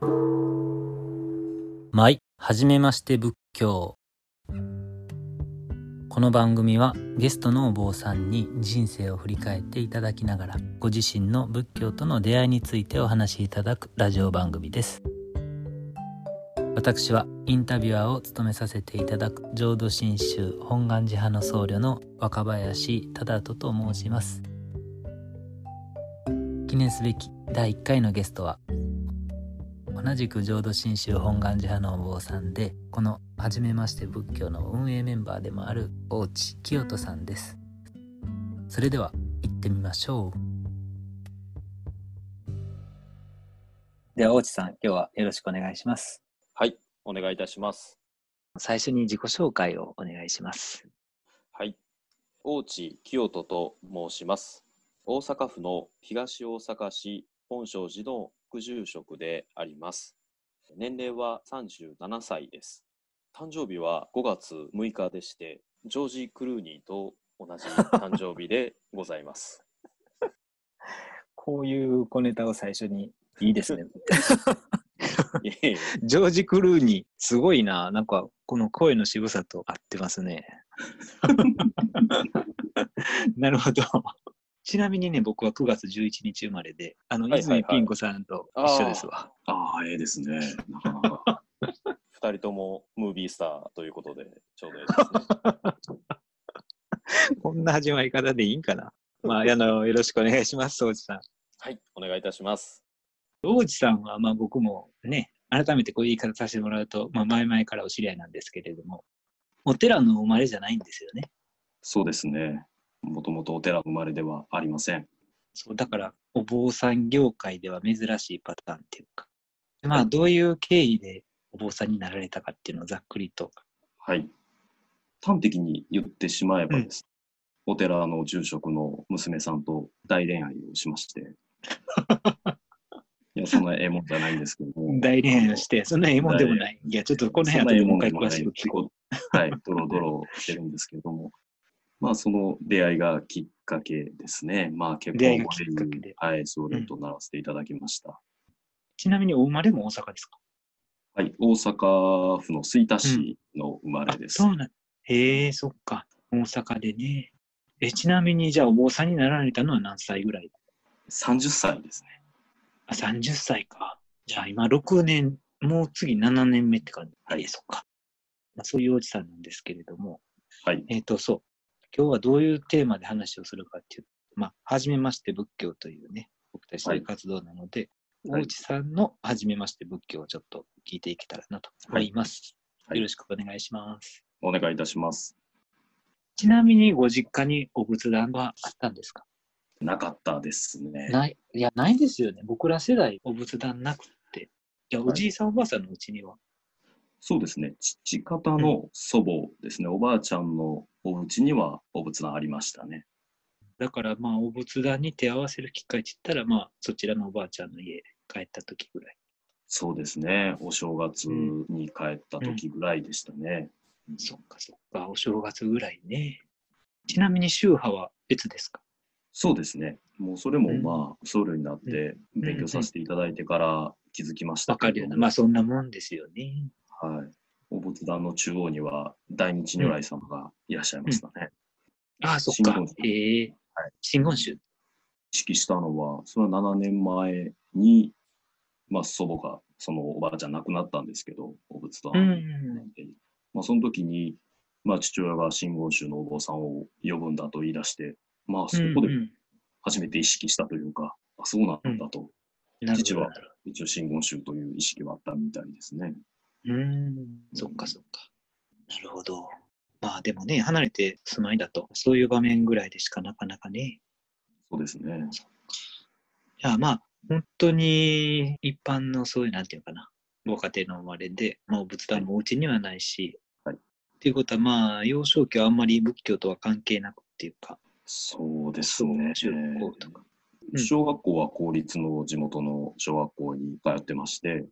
舞、はじめまして仏教。この番組はゲストのお坊さんに人生を振り返っていただきながらご自身の仏教との出会いについてお話しいただくラジオ番組です私はインタビュアーを務めさせていただく浄土真宗本願寺派の僧侶の若林忠人と申します記念すべき第1回のゲストは同じく浄土真宗本願寺派のお坊さんでこの初めまして仏教の運営メンバーでもある大地清人さんです。それでは行ってみましょう。では大地さん今日はよろしくお願いします。はいお願いいたします。最初に自己紹介をお願いします。はい大地清人と申します。大阪府の東大阪市本庄寺の副住職であります。年齢は37歳です。誕生日は5月6日でして、ジョージ・クルーニーと同じ誕生日でございます。こういう小ネタを最初にいいですね。ジョージ・クルーニー、すごいな。なんか、この声の渋さと合ってますね。なるほど。ちなみにね、僕は9月11日生まれで、あの、はいはいはい、泉ピン子さんと一緒ですわ。ああ、ええー、ですね。なかなか。二人ともムービースターということで、ちょうどいいですね。こんな始まり方でいいんかな。まあ、あの、よろしくお願いします、総司さん。はい、お願いいたします。王子さんは、まあ僕もね、改めてこういう言い方させてもらうと、まあ前々からお知り合いなんですけれども、お寺の生まれじゃないんですよね。そうですね。もともとお寺生まれではありません。そうだからお坊さん業界では珍しいパターンっていうか、まあどういう経緯でお坊さんになられたかっていうのをざっくりと。はい。端的に言ってしまえばです、うん、お寺の住職の娘さんと大恋愛をしまして。いや、そんなええもんじゃないんですけども。大恋愛をして、そんなええもんでもない。いや、ちょっとこの辺はもう一回詳しく聞こう。はい、ドロドロしてるんですけども。まあ、その出会いがきっかけですね。まあ、結婚もで、はい、僧侶とならせていただきました、うん、ちなみにお生まれも大阪ですか？はい、大阪府の吹田市の生まれです。うん、そうなんへえ、そっか。大阪でね。え、ちなみに、じゃあ、お坊さんになられたのは何歳ぐらい ?30 歳ですね。あ、30歳か。じゃあ、今6年、もう次7年目って感じ。はい、そっか。まあ、そういうおじさんなんですけれども。はい。えっ、ー、と、そう。今日はどういうテーマで話をするかっていう、まあ、はじめまして仏教というね、僕たちの活動なので、はい、大内さんのはじめまして仏教をちょっと聞いていけたらなと思います。はい、よろしくお願いします。お願いいたします。ちなみにご実家にお仏壇はあったんですか？なかったですね。ない、いや、ないですよね。僕ら世代お仏壇なくて。いや、おじいさん、おばあさんのうちには。そうですね。父方の祖母ですね。おばあちゃんのお家にはお仏壇ありましたね。だからまあお仏壇に手合わせる機会って言ったらまあそちらのおばあちゃんの家帰った時ぐらい。そうですね。お正月に帰った時ぐらいでしたね。うんうん、そっかそっか。お正月ぐらいね。ちなみに宗派は別ですか？そうですね。もうそれもまあ、僧侶になって勉強させていただいてから気づきましたわ、かるよな。まあそんなもんですよね。はい。お仏壇の中央には大日如来様がいらっしゃいましたね。うん、ああ、そっか。ええー、はい。真言宗。意識したのは、それは7年前に、まあ、祖母が、そのおばあちゃん亡くなったんですけど、お仏壇。うん、まあ、その時に、まあ、父親が真言宗のお坊さんを呼ぶんだと言い出して、まあ、そこで初めて意識したというか、あ、そうなんだと。父は一応真言宗という意識はあったみたいですね。うん、そっかそっか。なるほど。まあでもね、離れて住まいだと、そういう場面ぐらいでしかなかなかね。そうですね。いや、まあ、本当に一般のそういう、なんていうかな、ご家庭の生まれで、まあ、仏壇もお家にはないし、はい。っていうことは、まあ、幼少期はあんまり仏教とは関係なくっていうか、そうですね。中学校とか。小学校は公立の地元の小学校に通ってまして、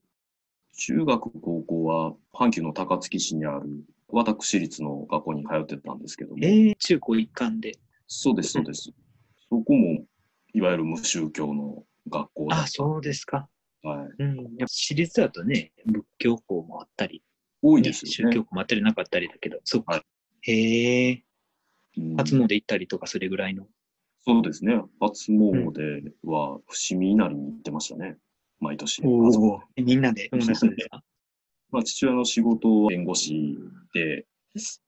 中学、高校は阪急の高槻市にある私立の学校に通ってたんですけども。えー、中高一貫で。そうです、そうです。そこも、いわゆる無宗教の学校あ、そうですか。はい。うん。やっぱ私立だとね、仏教校もあったり、多いですよね。宗教校もあったりなかったりだけど、そっか。はいへえ、うん初詣行ったりとかそれぐらいの。そうですね。初詣は伏見稲荷に行ってましたね。毎年。おみんなで？友達ですかまあ、父親の仕事は弁護士で、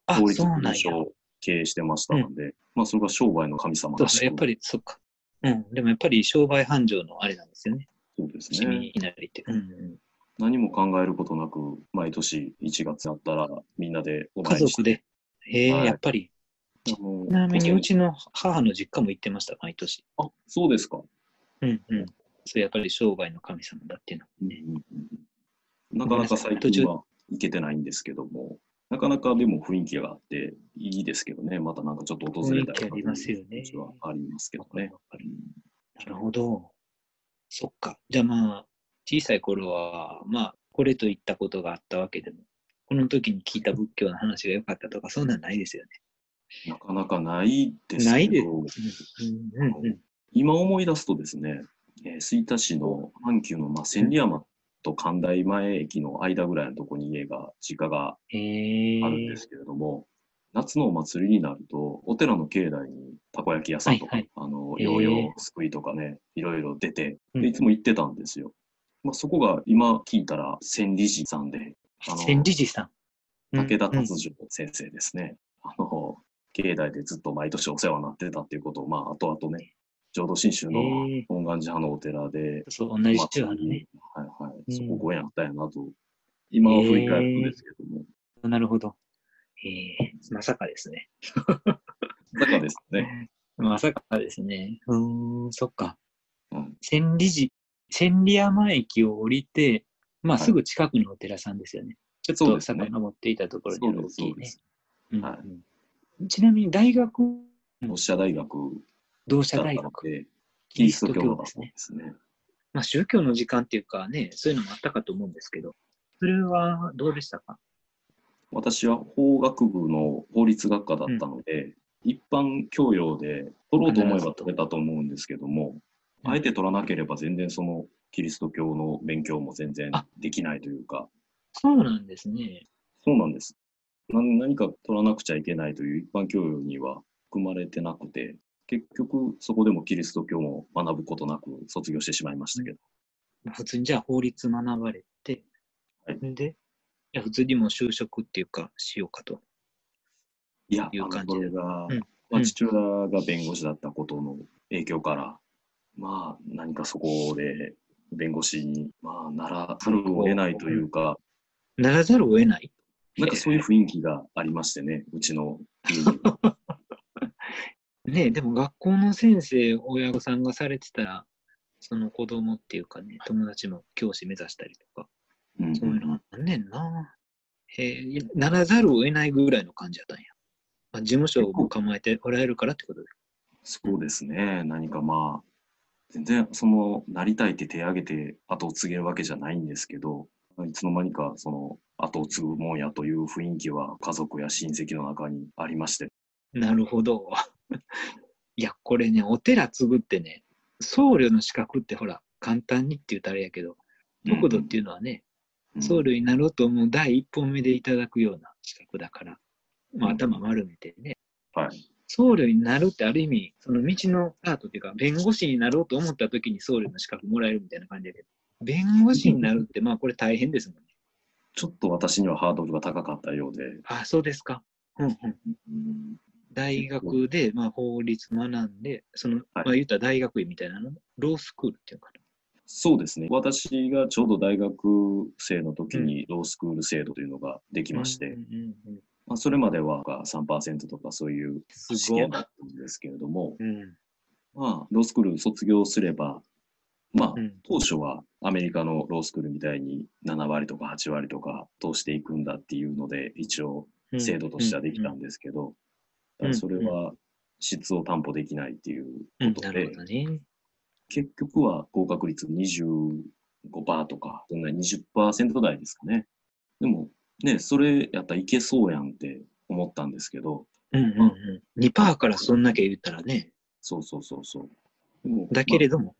あ、法律そうなんや。事務所を経営してましたので、まあ、それが商売の神様らしやっぱり、そっか。うん。でもやっぱり商売繁盛のあれなんですよね。そうですね。稲荷って。うんうん。何も考えることなく、毎年1月だったらみんなでお家参りして。族で。へえ、はいやっぱり。ちなみにこうちの母の実家も行ってました、毎年。そあ、そうですか。うんうん。それやっぱり商売の神様だっていうの。うんうんうんなかなか最近は行けてないんですけども、なかなかでも雰囲気があっていいですけどね、またなんかちょっと訪れたい雰囲気ありますよねありますけどね。うんなるほど。そっか。じゃあまあ、小さい頃は、まあ、これといったことがあったわけでも、この時に聞いた仏教の話が良かったとか、そんなんないですよね。なかなかないですけど、ないですうんうんうん。今思い出すとですね、えー吹田市の阪急の、まあ、千里山と神台前駅の間ぐらいのとこに家が、実家が。あるんですけれども、夏のお祭りになると、お寺の境内にたこ焼き屋さんとか、はいはいあの、ヨーヨーすくいとかね、いろいろ出て、うんでいつも行ってたんですよ。まあ、そこが今聞いたら千里寺さんで、あの千里寺さん。武田うんうん達次郎先生ですね。あの、境内でずっと毎年お世話になってたっていうことを、まあ、後々ね、浄土真宗の本願寺派のお寺で、そう、同じ宗派のね。はいはい、うんそこご縁あったんやなと、今は振り返るとですけども、なるほど。ええまさかですね。だからですね、まさかですね。うーん、そっか。うん千里寺、千里山駅を降りて、まあ、はいすぐ近くのお寺さんですよね。ちょっと遡っていたところに大きいねちなみに大学、同志社大学同志社大学、で、キリスト教ですね。ですね。まあ、宗教の時間っていうかね、そういうのもあったかと思うんですけど、それはどうでしたか？私は法学部の法律学科だったので、一般教養で取ろうと思えば取れたと思うんですけども、うんあえて取らなければ全然そのキリスト教の勉強も全然あできないというか、そうなんですね。そうなんです。な何か取らなくちゃいけないという一般教養には含まれてなくて、結局そこでもキリスト教も学ぶことなく卒業してしまいましたけど、普通にじゃあ法律学ばれて、はい。で、いや普通にもう就職っていうか、しようかと。いや、いう感じで。これが、うん。まあ、うん。父親が弁護士だったことの影響から、まあ、何かそこで弁護士に、まあ、ならざるを得ないというか、ならざるを得ない。なんかそういう雰囲気がありましてね、うちの家に。ねえでも学校の先生、親御さんがされてたら、その子供っていうかね、友達も教師目指したりとか、うんそういうのあんねんな。へえ、ならざるを得ないぐらいの感じだったんや。まあ、事務所を構えておられるからってことで。そうですね、何かまあ、全然その、なりたいって手挙げて後を継げるわけじゃないんですけど、いつの間にかその、後を継ぐもんやという雰囲気は家族や親戚の中にありまして、なるほど。いや、これね、お寺継ぐってね、僧侶の資格ってほら、簡単にって言ったらあれやけど、国土っていうのはね、うん僧侶になろうと思う第一本目でいただくような資格だから、まあ、うん頭丸めてね、はい。僧侶になるってある意味、その道のスタートっていうか、弁護士になろうと思った時に僧侶の資格もらえるみたいな感じだけど、弁護士になるって、まあこれ大変ですもんね。ちょっと私にはハードルが高かったようで、あ、そうですか。うんうん。うん大学で、まあ、法律学んで、その、はい。まあ言ったら大学院みたいなの、ロースクールっていうのかな？そうですね。私がちょうど大学生の時にロースクール制度というのができまして、まあ、それまでは3%とかそういう試験だったんですけれども、うん。まあ、ロースクール卒業すれば、まあ、うん。当初はアメリカのロースクールみたいに7割とか8割とか通していくんだっていうので、一応うん。制度としてはできたんですけど、それは質を担保できないっていううんなことで、るほどね。結局は合格率25%とか、そんな20%台ですかね。でも、ね、それやったらいけそうやんって思ったんですけど、うんうんうん。2%からそんだけ言ったらね、そうそうそうそう。でもだけれど、ども、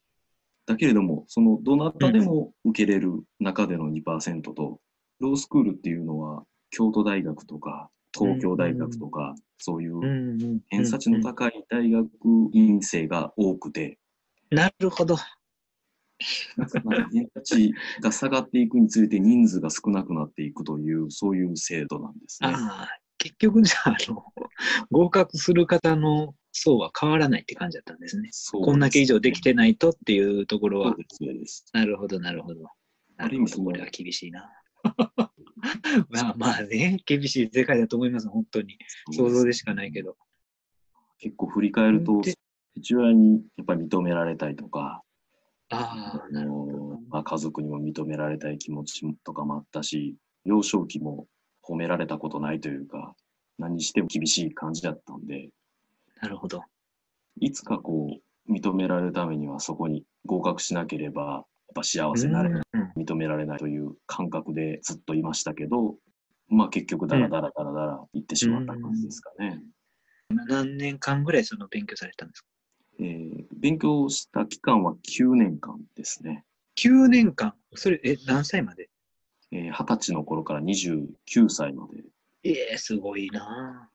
だけれども、そのどなたでも受けれる中での2%と、ロースクールっていうのは、京都大学とか、東京大学とか、そういう偏差値の高い大学院生が多くて、なるほど。偏差値が下がっていくにつれて人数が少なくなっていくという、そういう制度なんですね。結局じゃあ、あの、合格する方の層は変わらないって感じだったんですね。すねこんだけ以上できてないとっていうところは。なるほど、なるほど。なるほど、これは厳しいな。まあまあね、厳しい世界だと思います、本当に。想像でしかないけど。結構振り返ると、父親にやっぱり認められたいとか、あなるほどまあ、家族にも認められたい気持ちとかもあったし、幼少期も褒められたことないというか、何しても厳しい感じだったんで、なるほど。いつかこう、認められるためにはそこに合格しなければ、ぱ幸せになれない、認められないという感覚でずっといましたけど、まあ結局だらだらだらだら行ってしまった感じですかね。何年間ぐらいその勉強されたんですか？えー、勉強した期間は9年間ですね。9年間。それ、え、何歳まで？えー、20歳の頃から29歳まで。ええー、すごいな。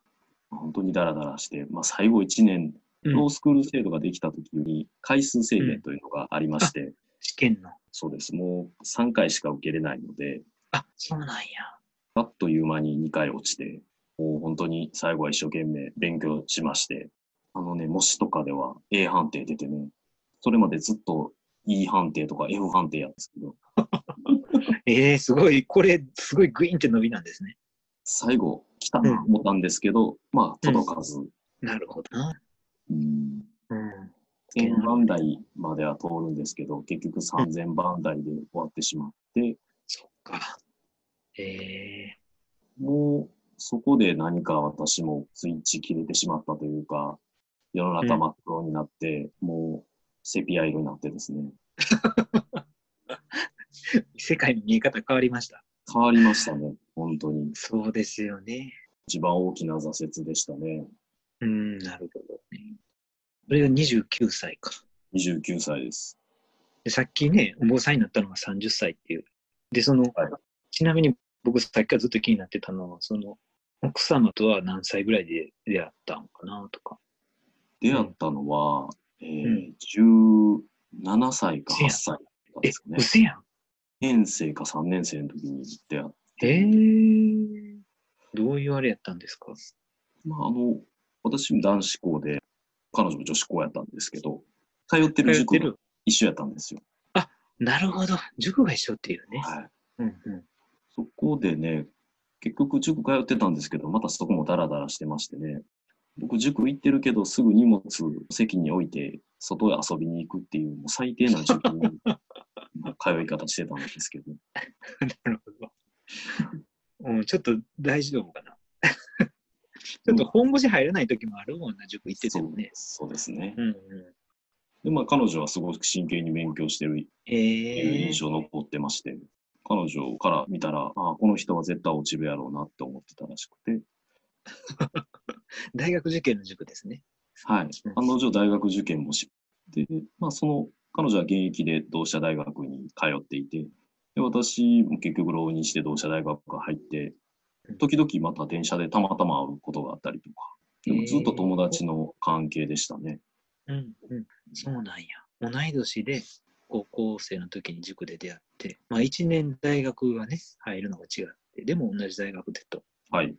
本当にダラダラして、まあ、最後1年、ロースクール制度ができた時に回数制限というのがありまして、うん、試験のそうです。もう3回しか受けれないので、あ、そうなんや。あっという間に2回落ちて、もう本当に最後は一生懸命勉強しまして、あのね、模試とかでは A 判定出てね、それまでずっと E 判定とか F 判定やったんですけど。え えー、すごい、これ、すごいグイーンって伸びなんですね。最後、来たな思ったんですけど、うん、まあ、届かず。うん、なるほどな。うん。うん。1000番台までは通るんですけど、結局3000番台で終わってしまって。そっか。ええー、もう、そこで何か私もスイッチ切れてしまったというか、世の中真っ黒になって、うん、もう、セピア色になってですね。世界の見え方変わりました。変わりましたね、本当に。そうですよね。一番大きな挫折でしたね。うん、なるほどね。それが29歳か。29歳です。でさっきね、お坊さんになったのが30歳っていう。で、その、はい、ちなみに僕さっきからずっと気になってたのは、その、奥様とは何歳ぐらいで出会ったのかなとか。出会ったのは、うん、えー、17歳か8歳ですかね。え、うせやん。年生か3年生の時に出会って。えー、どういうあれやったんですか？まあ、あの、私も男子校で、彼女も女子校やったんですけど、通ってる塾が一緒やったんですよ。あ、なるほど。塾が一緒っていうね。はい。うんうん、そこでね、結局塾通ってたんですけど、またそこもダラダラしてましてね、僕塾行ってるけど、すぐ荷物席に置いて、外へ遊びに行くっていう、もう最低な塾に 通い方してたんですけど。なるほど。うん、ちょっと大丈夫かな。ちょっと本腰入らない時もあるもんな、塾行っててもね。そうですね。うんうん、で、まあ彼女はすごく真剣に勉強してるっていう印象残ってまして、彼女から見たら、ああ、この人は絶対落ちるやろうなって思ってたらしくて。大学受験の塾ですね。はい。案の定大学受験もし、で、まあその、彼女は現役で同志社大学に通っていて、で私も結局浪人して同志社大学が入って、時々また電車でたまたま会うことがあったりとか、でもずっと友達の関係でしたね。うん、うん、そうなんや。同い年で高校生の時に塾で出会って、まあ1年大学がね、入るのが違って、でも同じ大学でと。はい。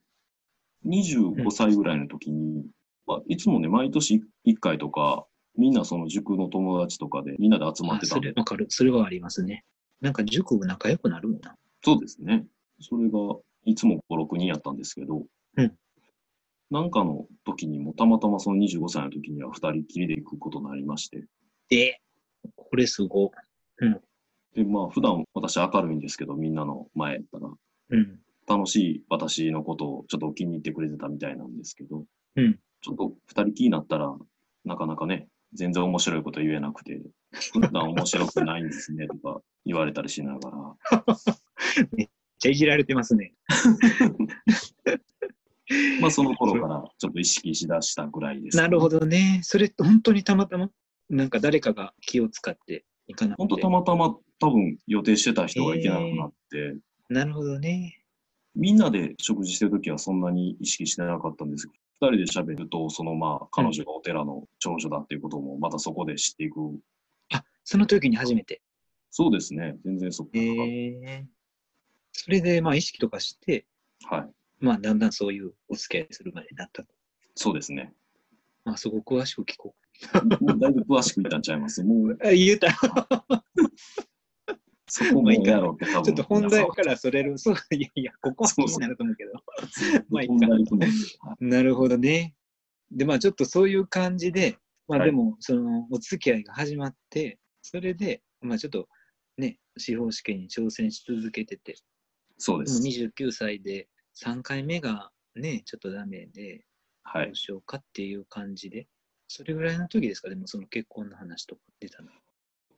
25歳ぐらいの時に、うん、まあ、いつもね、毎年1回とか、みんなその塾の友達とかでみんなで集まってたそれわかる。それはありますね。なんか塾仲良くなるもんな。そうですね。それがいつも5、6人やったんですけど、うん。なんかの時にもたまたまその25歳の時には2人きりで行くことになりまして。えこれすご。うん。で、まあ、普段私明るいんですけど、みんなの前やったら、うん。楽しい私のことをちょっと気に入ってくれてたみたいなんですけど、うん。ちょっと二人気になったら、なかなかね、全然面白いこと言えなくて、普段面白くないんですねとか言われたりしながら。め っちゃいじられてますね。まあその頃からちょっと意識しだしたぐらいです、ね、なるほどね。それ本当にたまたま？なんか誰かが気を使って行かなくて。本当たまたま多分予定してた人が行けなくなって、なるほどね。みんなで食事してるときはそんなに意識してなかったんですけど、二人で喋ると、そのまあ、彼女がお寺の長女だっていうことも、またそこで知っていく。あ、その時に初めて。そうですね。全然そこえから、えそれで、まあ、意識とかして、はい。まあ、だんだんそういうお付き合いするまでになったと。そうですね。まあ、そこ詳しく聞こもうだいぶ詳しく言ったんちゃいます。もう、う。あ、言うた。そこもやろうって多分。ちょっと本題からそれる。そう、いやいや、ここは気になると思うけど。まあいいかなるほどね。で、まあ、ちょっとそういう感じで、まあ、はいでも、その、お付き合いが始まって、それで、まあ、ちょっと、ね、司法試験に挑戦し続けてて、そうです。29歳で3回目がね、ちょっとダメで、はいどう。しようかっていう感じで、それぐらいの時ですか、でもその結婚の話とか出たの。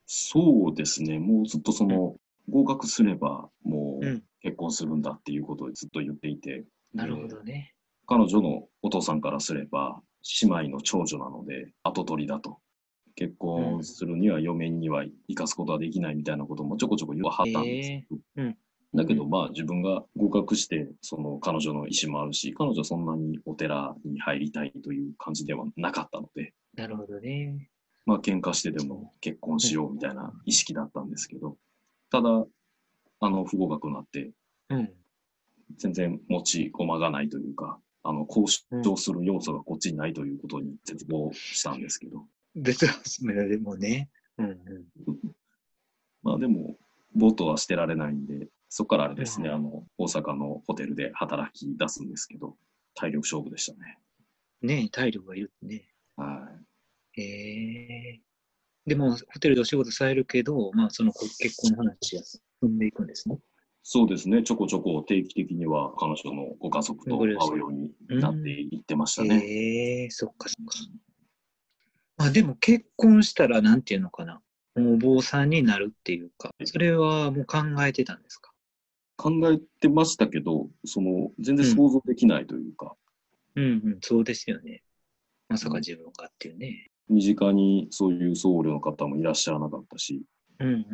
そうですね。もうずっとその、合格すれば、もううん結婚するんだっていうことをずっと言っていて、なるほどね。彼女のお父さんからすれば、姉妹の長女なので、後取りだと。結婚するには嫁には生かすことはできないみたいなこともちょこちょこ言わはったんですけど、えーうんだけどまあ自分が合格して、その彼女の意思もあるし、彼女はそんなにお寺に入りたいという感じではなかったので、なるほどね。まあ喧嘩してでも結婚しようみたいな意識だったんですけど、ただ、あの、不合格になって、うん。全然持ち駒がないというか、あの、交渉する要素がこっちにないということに絶望したんですけど、別のでもね。うんうん。まあでも、ボートは捨てられないんで、そこからあれですね、うんあの、大阪のホテルで働き出すんですけど、体力勝負でしたね。ね体力がいるってね。はい。ええでも、ホテルでお仕事されるけど、まあ、そのこ結婚の話が進んでいくんですね。そうですね、ちょこちょこ定期的には彼女のご家族と会うようになっていってましたね。ええそっかそっか。まあ、でも結婚したら、なんていうのかな。もうお坊さんになるっていうか、それはもう考えてたんですか？考えてましたけど、その、全然想像できないというか、うんうん、そうですよね。まさか自分がっていうね。身近にそういう僧侶の方もいらっしゃらなかったし、うんうんうん。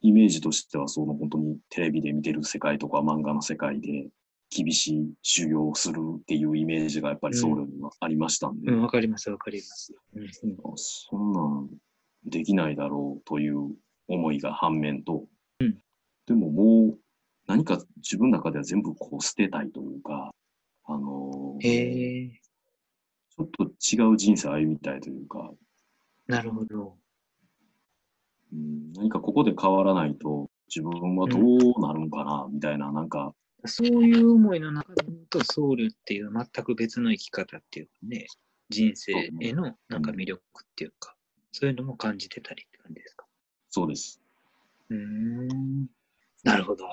イメージとしてはその本当にテレビで見てる世界とか漫画の世界で厳しい修行をするっていうイメージがやっぱり僧侶にはありましたんで、うん、わかります、わかります。うんうん、そんなんできないだろうという思いが反面と、うんでももう何か自分の中では全部こう捨てたいというか、あのーちょっと違う人生を歩みたいというか、なるほど。うん、何かここで変わらないと自分はどうなるんかな、みたいな、なんか、そういう思いの中で言うと、僧侶っていう全く別の生き方っていうかね、人生へのなんか魅力っていうか、そういうのも感じてたりって感じですか？そうです。うーん。なるほど。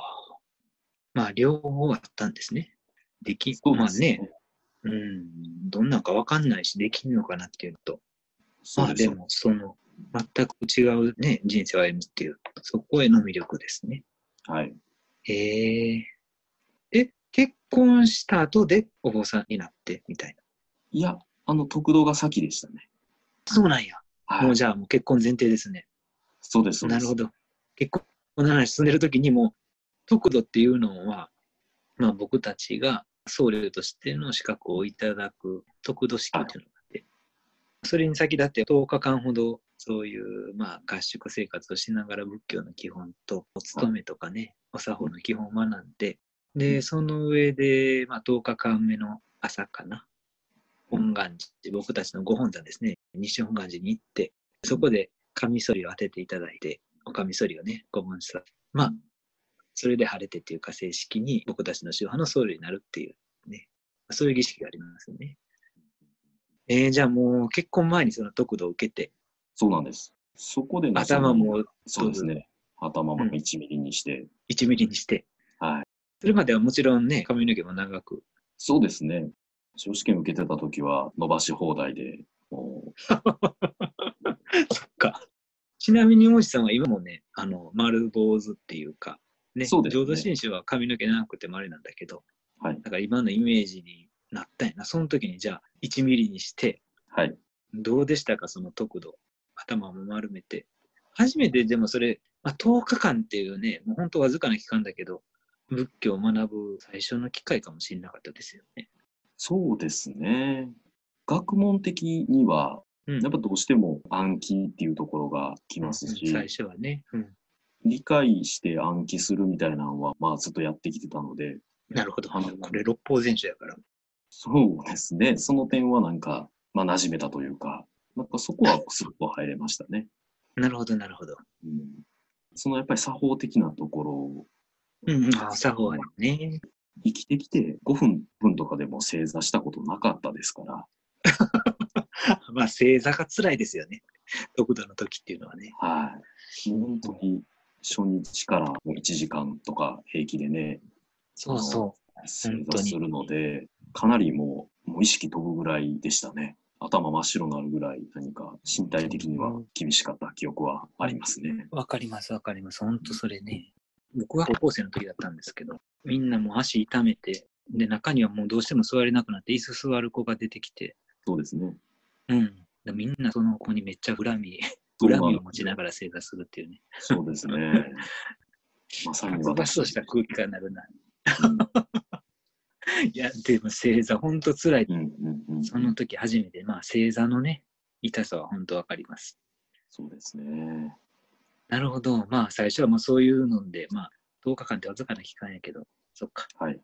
まあ、両方あったんですね。でき、まあね、うん、どんなんかわかんないし、できんのかなっていうのと、まあでも、その、全く違うね、人生を歩むっていう、そこへの魅力ですね。はい。へえ。え、結婚した後でお坊さんになってみたいな。いや、あの、特道が先でしたね。そうなんや。はい。もうじゃあもう結婚前提ですね。そうです、そうです。なるほど。結婚の話進んでる時にも、得度っていうのは、まあ僕たちが僧侶としての資格をいただく得度式っていうのがあって、それに先立って10日間ほどそういうまあ合宿生活をしながら仏教の基本とお勤めとかね、お作法の基本を学んで、で、その上で、まあ、10日間目の朝かな、本願寺、僕たちのご本山ですね、西本願寺に行って、そこでカミソリを当てていただいて、おカミソリをね、ご門さ。まあ、それで晴れてっていうか正式に僕たちの宗派の僧侶になるっていうね、そういう儀式がありますよね。えー、じゃあもう結婚前にその得度を受けて、そうなんです。そこでね頭もそうですね。頭も1ミリにして、1ミリにして、はい。それまではもちろんね、髪の毛も長く。そうですね。司法試験受けてた時は伸ばし放題で、も そっか。ちなみに、もしさんは今もね、あの、丸坊主っていうか、ね、そうですね浄土真宗は髪の毛長くて丸なんだけど、う、はい。だから今のイメージになったんやな。その時にじゃあ1ミリにして、はい。どうでしたか、その得度。頭も丸めて。初めてでもそれ、まあ、10日間っていうね、もう本当わずかな期間だけど、仏教を学ぶ最初の機会かもしれなかったですよね。そうですね。学問的には、うんやっぱどうしても暗記っていうところがきますし、最初はね。うん理解して暗記するみたいなのは、まあずっとやってきてたので、なるほど。あのこれ六法全書やから。そうですね。その点はなんか、まあ馴染めたというか、なんかそこはスッと入れましたね。なるほど、なるほど。うん、そのやっぱり作法的なところ、うんうん、あ作法はね。生きてきて5分分とかでも正座したことなかったですから、まあ、正座が辛いですよね。得度の時っていうのはね。はい。もう本当に初日からもう1時間とか平気でね、そうそ正座するので、かなりもうもう意識飛ぶぐらいでしたね。頭真っ白になるぐらい何か身体的には厳しかった記憶はありますね。う。わかります、わかります。本当それね。僕は高校生の時だったんですけど、みんなもう足痛めて、で、中にはもうどうしても座れなくなって、椅子座る子が出てきて、そうですね。うん。でみんなその子にめっちゃ恨み、恨みを持ちながら正座するっていうね。そうですね。まさにバ私スとした空気感になるな。うん いや、でも正座、本当辛い。うんうんうんその時初めて、まあ正座のね、痛さは本当わかります。そうですね。なるほど。まあ最初はもうそういうので、まあ10日間ってわずかな期間やけど、そっか。はい。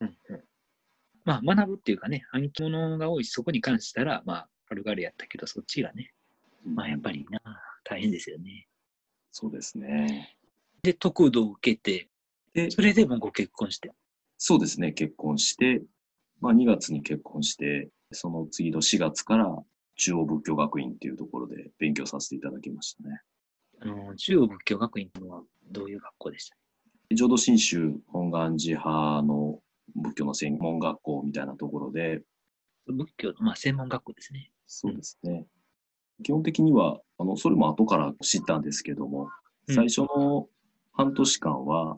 うんうん。まあ学ぶっていうかね、暗記物が多いし、そこに関したら、まあ軽々やったけど、そっちがね、まあやっぱりな、大変ですよね。そうですね。で、得度を受けて、で、それでもうご結婚して。そうですね。結婚して、まあ2月に結婚して、その次の4月から中央仏教学院っていうところで勉強させていただきましたね。あの、中央仏教学院はどういう学校でした？浄土真宗本願寺派の仏教の専門学校みたいなところで、仏教の、まあ、専門学校ですね。そうですね。基本的には、あの、それも後から知ったんですけども、うん最初の半年間は、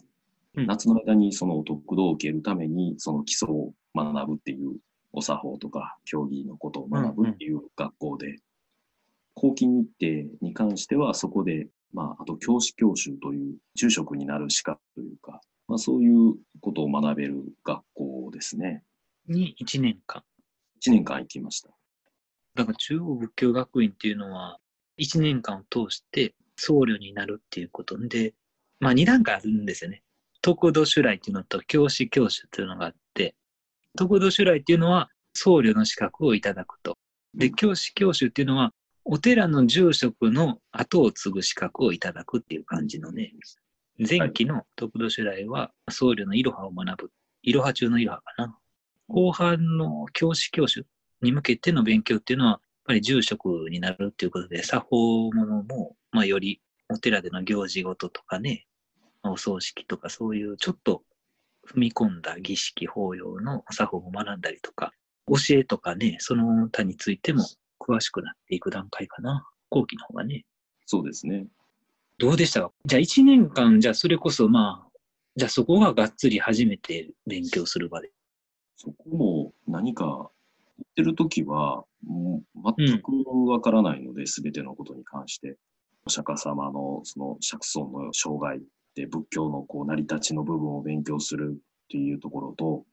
うん夏の間にそのお得度を受けるために、その基礎を学ぶっていう、お作法とか競技のことを学ぶっていう学校で、後期日程に関しては、そこで、まあ、あと教師教習という、住職になる資格というか、まあ、そういうことを学べる学校ですね。に1年間。1年間行きました。だか中央仏教学院っていうのは、1年間を通して僧侶になるっていうことで、まあ2段階あるんですよね。得度主来っていうのと教師教習っていうのがあって、得度主来っていうのは僧侶の資格をいただくと。で、教師教習っていうのは、お寺の住職の後を継ぐ資格をいただくっていう感じのね、前期の得度主来は僧侶のいろはを学ぶ。いろは中のいろはかな。後半の教師教習に向けての勉強っていうのは、やっぱり住職になるっていうことで、作法ものも、まあ、よりお寺での行事事とかね、まあお葬式とかそういうちょっと踏み込んだ儀式法要の作法も学んだりとか、教えとかね、その他についても詳しくなっていく段階かな。後期の方がね。そうですね。どうでしたか？じゃあ1年間、じゃあそれこそまあ、じゃあそこががっつり初めて勉強する場で。そこも何か言言ってるときは、もう全くわからないので、すべ、てのことに関して。お釈迦様のその釈尊の生涯で仏教のこう成り立ちの部分を勉強するっていうところと、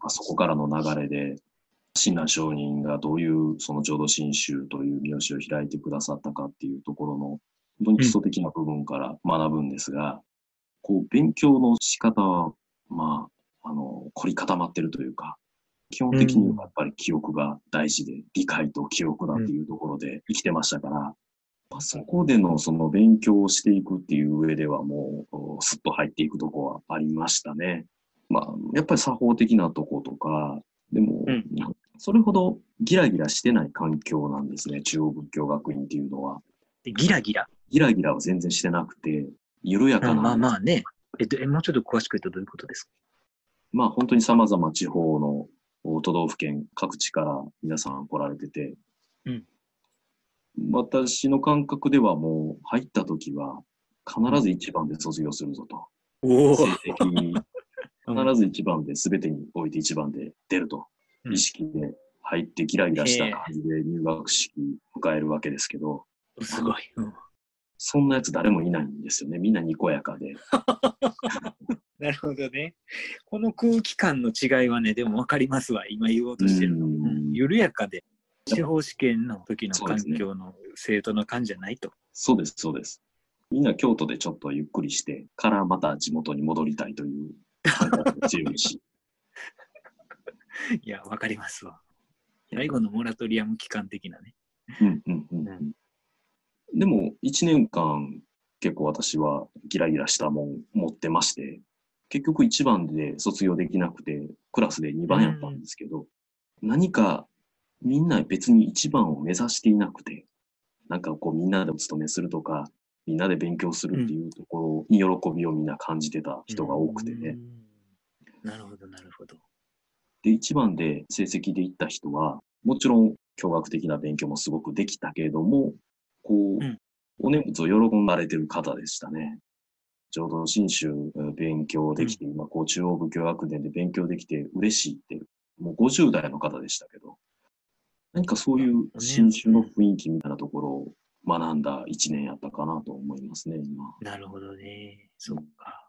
まあ、そこからの流れで、親鸞上人がどういうその浄土真宗という見教を開いてくださったかっていうところの、本当に基礎的な部分から学ぶんですが、こう勉強の仕方は、まあ、あの、凝り固まってるというか、基本的にはやっぱり記憶が大事で、理解と記憶だっていうところで生きてましたから、まあ、そこでのその勉強をしていくっていう上ではもう、スッと入っていくとこはありましたね。まあ、やっぱり作法的なとことか、でも、うんそれほどギラギラしてない環境なんですね、中央仏教学院っていうのは。でギラギラ。ギラギラは全然してなくて、緩やかな、まあまあね。えっと、えもうちょっと詳しく言うとどういうことですか？まあ本当に様々地方の都道府県各地から皆さん来られてて、うん私の感覚ではもう入った時は必ず一番で卒業するぞと。お成績 必ず一番で全てにおいて一番で出ると。うん意識で入ってギラギラした感じで入学式迎えるわけですけど、すごい。うんそんなやつ誰もいないんですよね。みんなにこやかで。なるほどね。この空気感の違いはね、でも分かりますわ。今言おうとしてるの。うん緩やかで、司法試験の時の環境の生徒の感じじゃないと。そうです、そうです。みんな京都でちょっとゆっくりして、からまた地元に戻りたいという感覚が強いし。いや、分かりますわ。最後のモラトリアム期間的なね。うんうんうんうんでも、1年間、結構私はギラギラしたもん持ってまして、結局1番で卒業できなくて、クラスで2番やったんですけど、何かみんな別に1番を目指していなくて、なんかこうみんなでお勤めするとか、みんなで勉強するっていうところに喜びをみんな感じてた人が多くてね。うん。なるほど、なるほど。で、1番で成績で行った人は、もちろん教学的な勉強もすごくできたけれども、こう、うんお念仏を喜ばれてる方でしたね。ちょうど新州うん勉強できて、今、こう中央仏教学年で勉強できて嬉しいって、もう50代の方でしたけど、何かそういう新州の雰囲気みたいなところを学んだ1年やったかなと思いますね、今。なるほどね。そっか。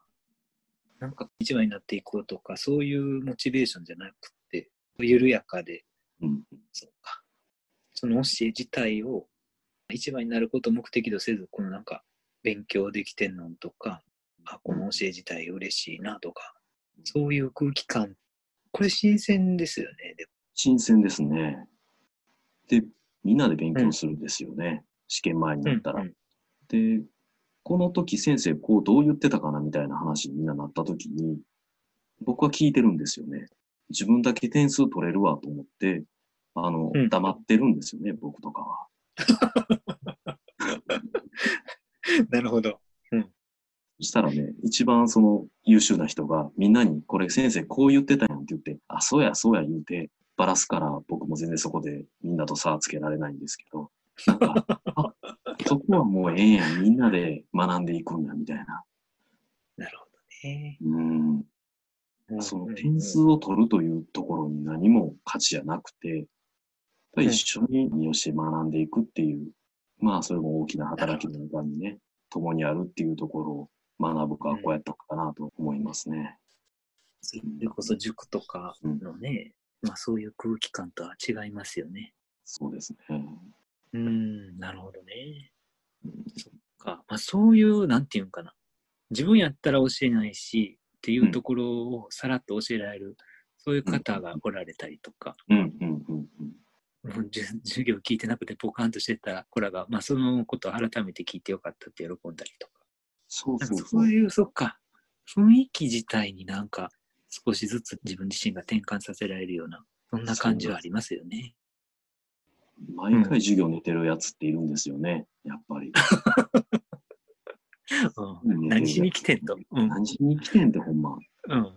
なんか一番になっていこうとか、そういうモチベーションじゃなくて、緩やかで、うん。そうか。その教え自体を一番になることを目的とせず、このなんか勉強できてんのとか、あ、この教え自体嬉しいなとか、そういう空気感。これ新鮮ですよね。でも新鮮ですね。で、みんなで勉強するんですよね。試験前になったら。うんで、この時先生こうどう言ってたかなみたいな話にみんななった時に、僕は聞いてるんですよね。自分だけ点数取れるわと思って、あの、うん黙ってるんですよね、僕とかは。なるほど。そしたらね、一番その優秀な人がみんなに、これ先生こう言ってたやんって言って、あ、そうや、そうや言うて、バラすから僕も全然そこでみんなと差はつけられないんですけど、なんか、あ、そこはもうええやん、みんなで学んでいくんや、みたいな。なるほどね。うん。うんその点数を取るというところに何も価値じゃなくて、やっぱり一緒に利用して学んでいくっていう、まあそれも大きな働きの中にね、共にあるっていうところを学ぶ学校やったかなと思いますね。それこそ塾とかのね、まあそういう空気感とは違いますよね。そうですね。うん、なるほどね。うんそっか。まあそういう、なんていうんかな。自分やったら教えないし、っていうところをさらっと教えられる、そういう方がおられたりとか、うんうんうんうん。もう授業聞いてなくてポカンとしてた子らが、まあそのことを改めて聞いてよかったって喜んだりとか。そうそうそ。そうういう、そっか。雰囲気自体になんか少しずつ自分自身が転換させられるような、そんな感じはありますよね。毎回授業寝てるやつっているんですよね、やっぱり。うん、何しに来てんと。うん。何しに来てんってほんまうん。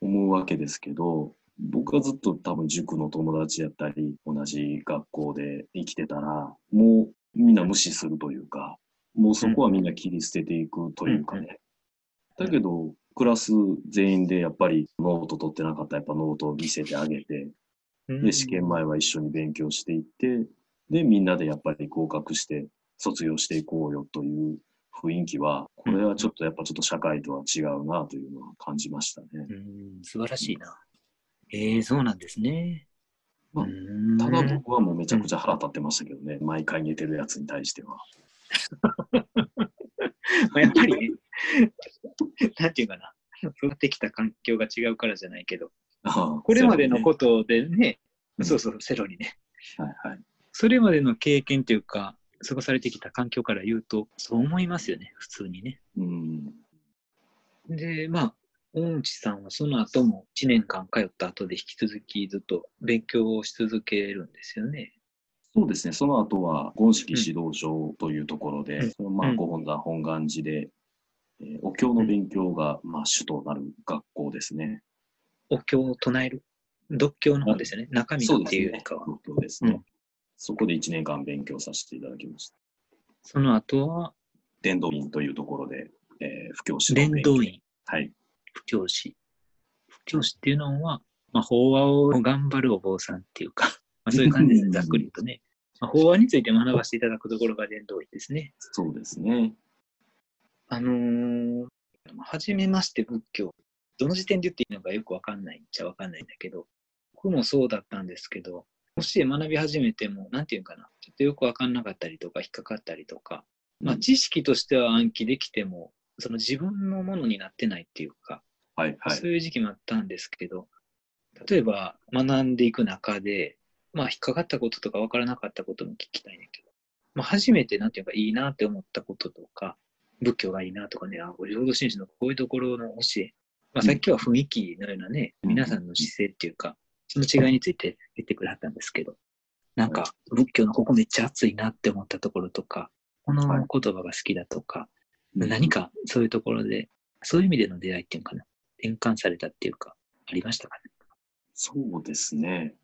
思うわけですけど、僕はずっと多分塾の友達やったり、同じ学校で生きてたら、もうみんな無視するというか、もうそこはみんな切り捨てていくというかね。だけど、クラス全員でやっぱりノート取ってなかったらやっぱノートを見せてあげて、で、試験前は一緒に勉強していって、で、みんなでやっぱり合格して卒業していこうよという雰囲気は、これはちょっとやっぱちょっと社会とは違うなというのは感じましたね。うん、素晴らしいな。ええそうなんですね。まあうんただ僕はもうめちゃくちゃ腹立ってましたけどね、毎回寝てるやつに対しては。ま あやっぱりね、なんていうかな、育ってきた環境が違うからじゃないけど、ああこれまでのそことでね、うんそうそう、セロリね、うねはいはい。それまでの経験というか、過ごされてきた環境から言うと、そう思いますよね、普通にね。うん。で、まあ、大内さんはその後も1年間通った後で引き続きずっと勉強をし続けるんですよね。そうですね、その後は、権式指導所というところで、うんまあ、うんご本山本願寺で、えーお経の勉強が、まあ、主となる学校ですね。お経を唱える？読経の方ですよね。中身っていうよりかは。そうですね。うんそこで1年間勉強させていただきました。その後は、伝道院というところで、えー、布教師の伝勉強道院、はい。布教師。布教師っていうのは、まあ、法話を頑張るお坊さんっていうか、まあ、そういう感じですね、ざっくり言うとね。まあ、法話について学ばせていただくところが伝道院ですね。そうですね。あのー、初めまして仏教。どの時点で言っていいのかよくわかんないっちゃわかんないんだけど、僕もそうだったんですけど、もし学び始めても、なんていうかな、ちょっとよくわかんなかったりとか、引っかかったりとか、まあ、知識としては暗記できても、その自分のものになってないっていうか、はいはい、そういう時期もあったんですけど、例えば学んでいく中で、まあ、引っかかったこととか分からなかったことも聞きたいねんけど、まあ、初めてなんていうかいいなって思ったこととか、仏教がいいなとかね、あ、浄土真宗のこういうところの教え、まあ、さっきは雰囲気のようなね、うん、皆さんの姿勢っていうか、その違いについて言ってくれはったんですけど、なんか仏教のここめっちゃ熱いなって思ったところとか、この言葉が好きだとか、はい、何かそういうところで、そういう意味での出会いっていうかな、転換されたっていうか、ありましたかね？そうですね。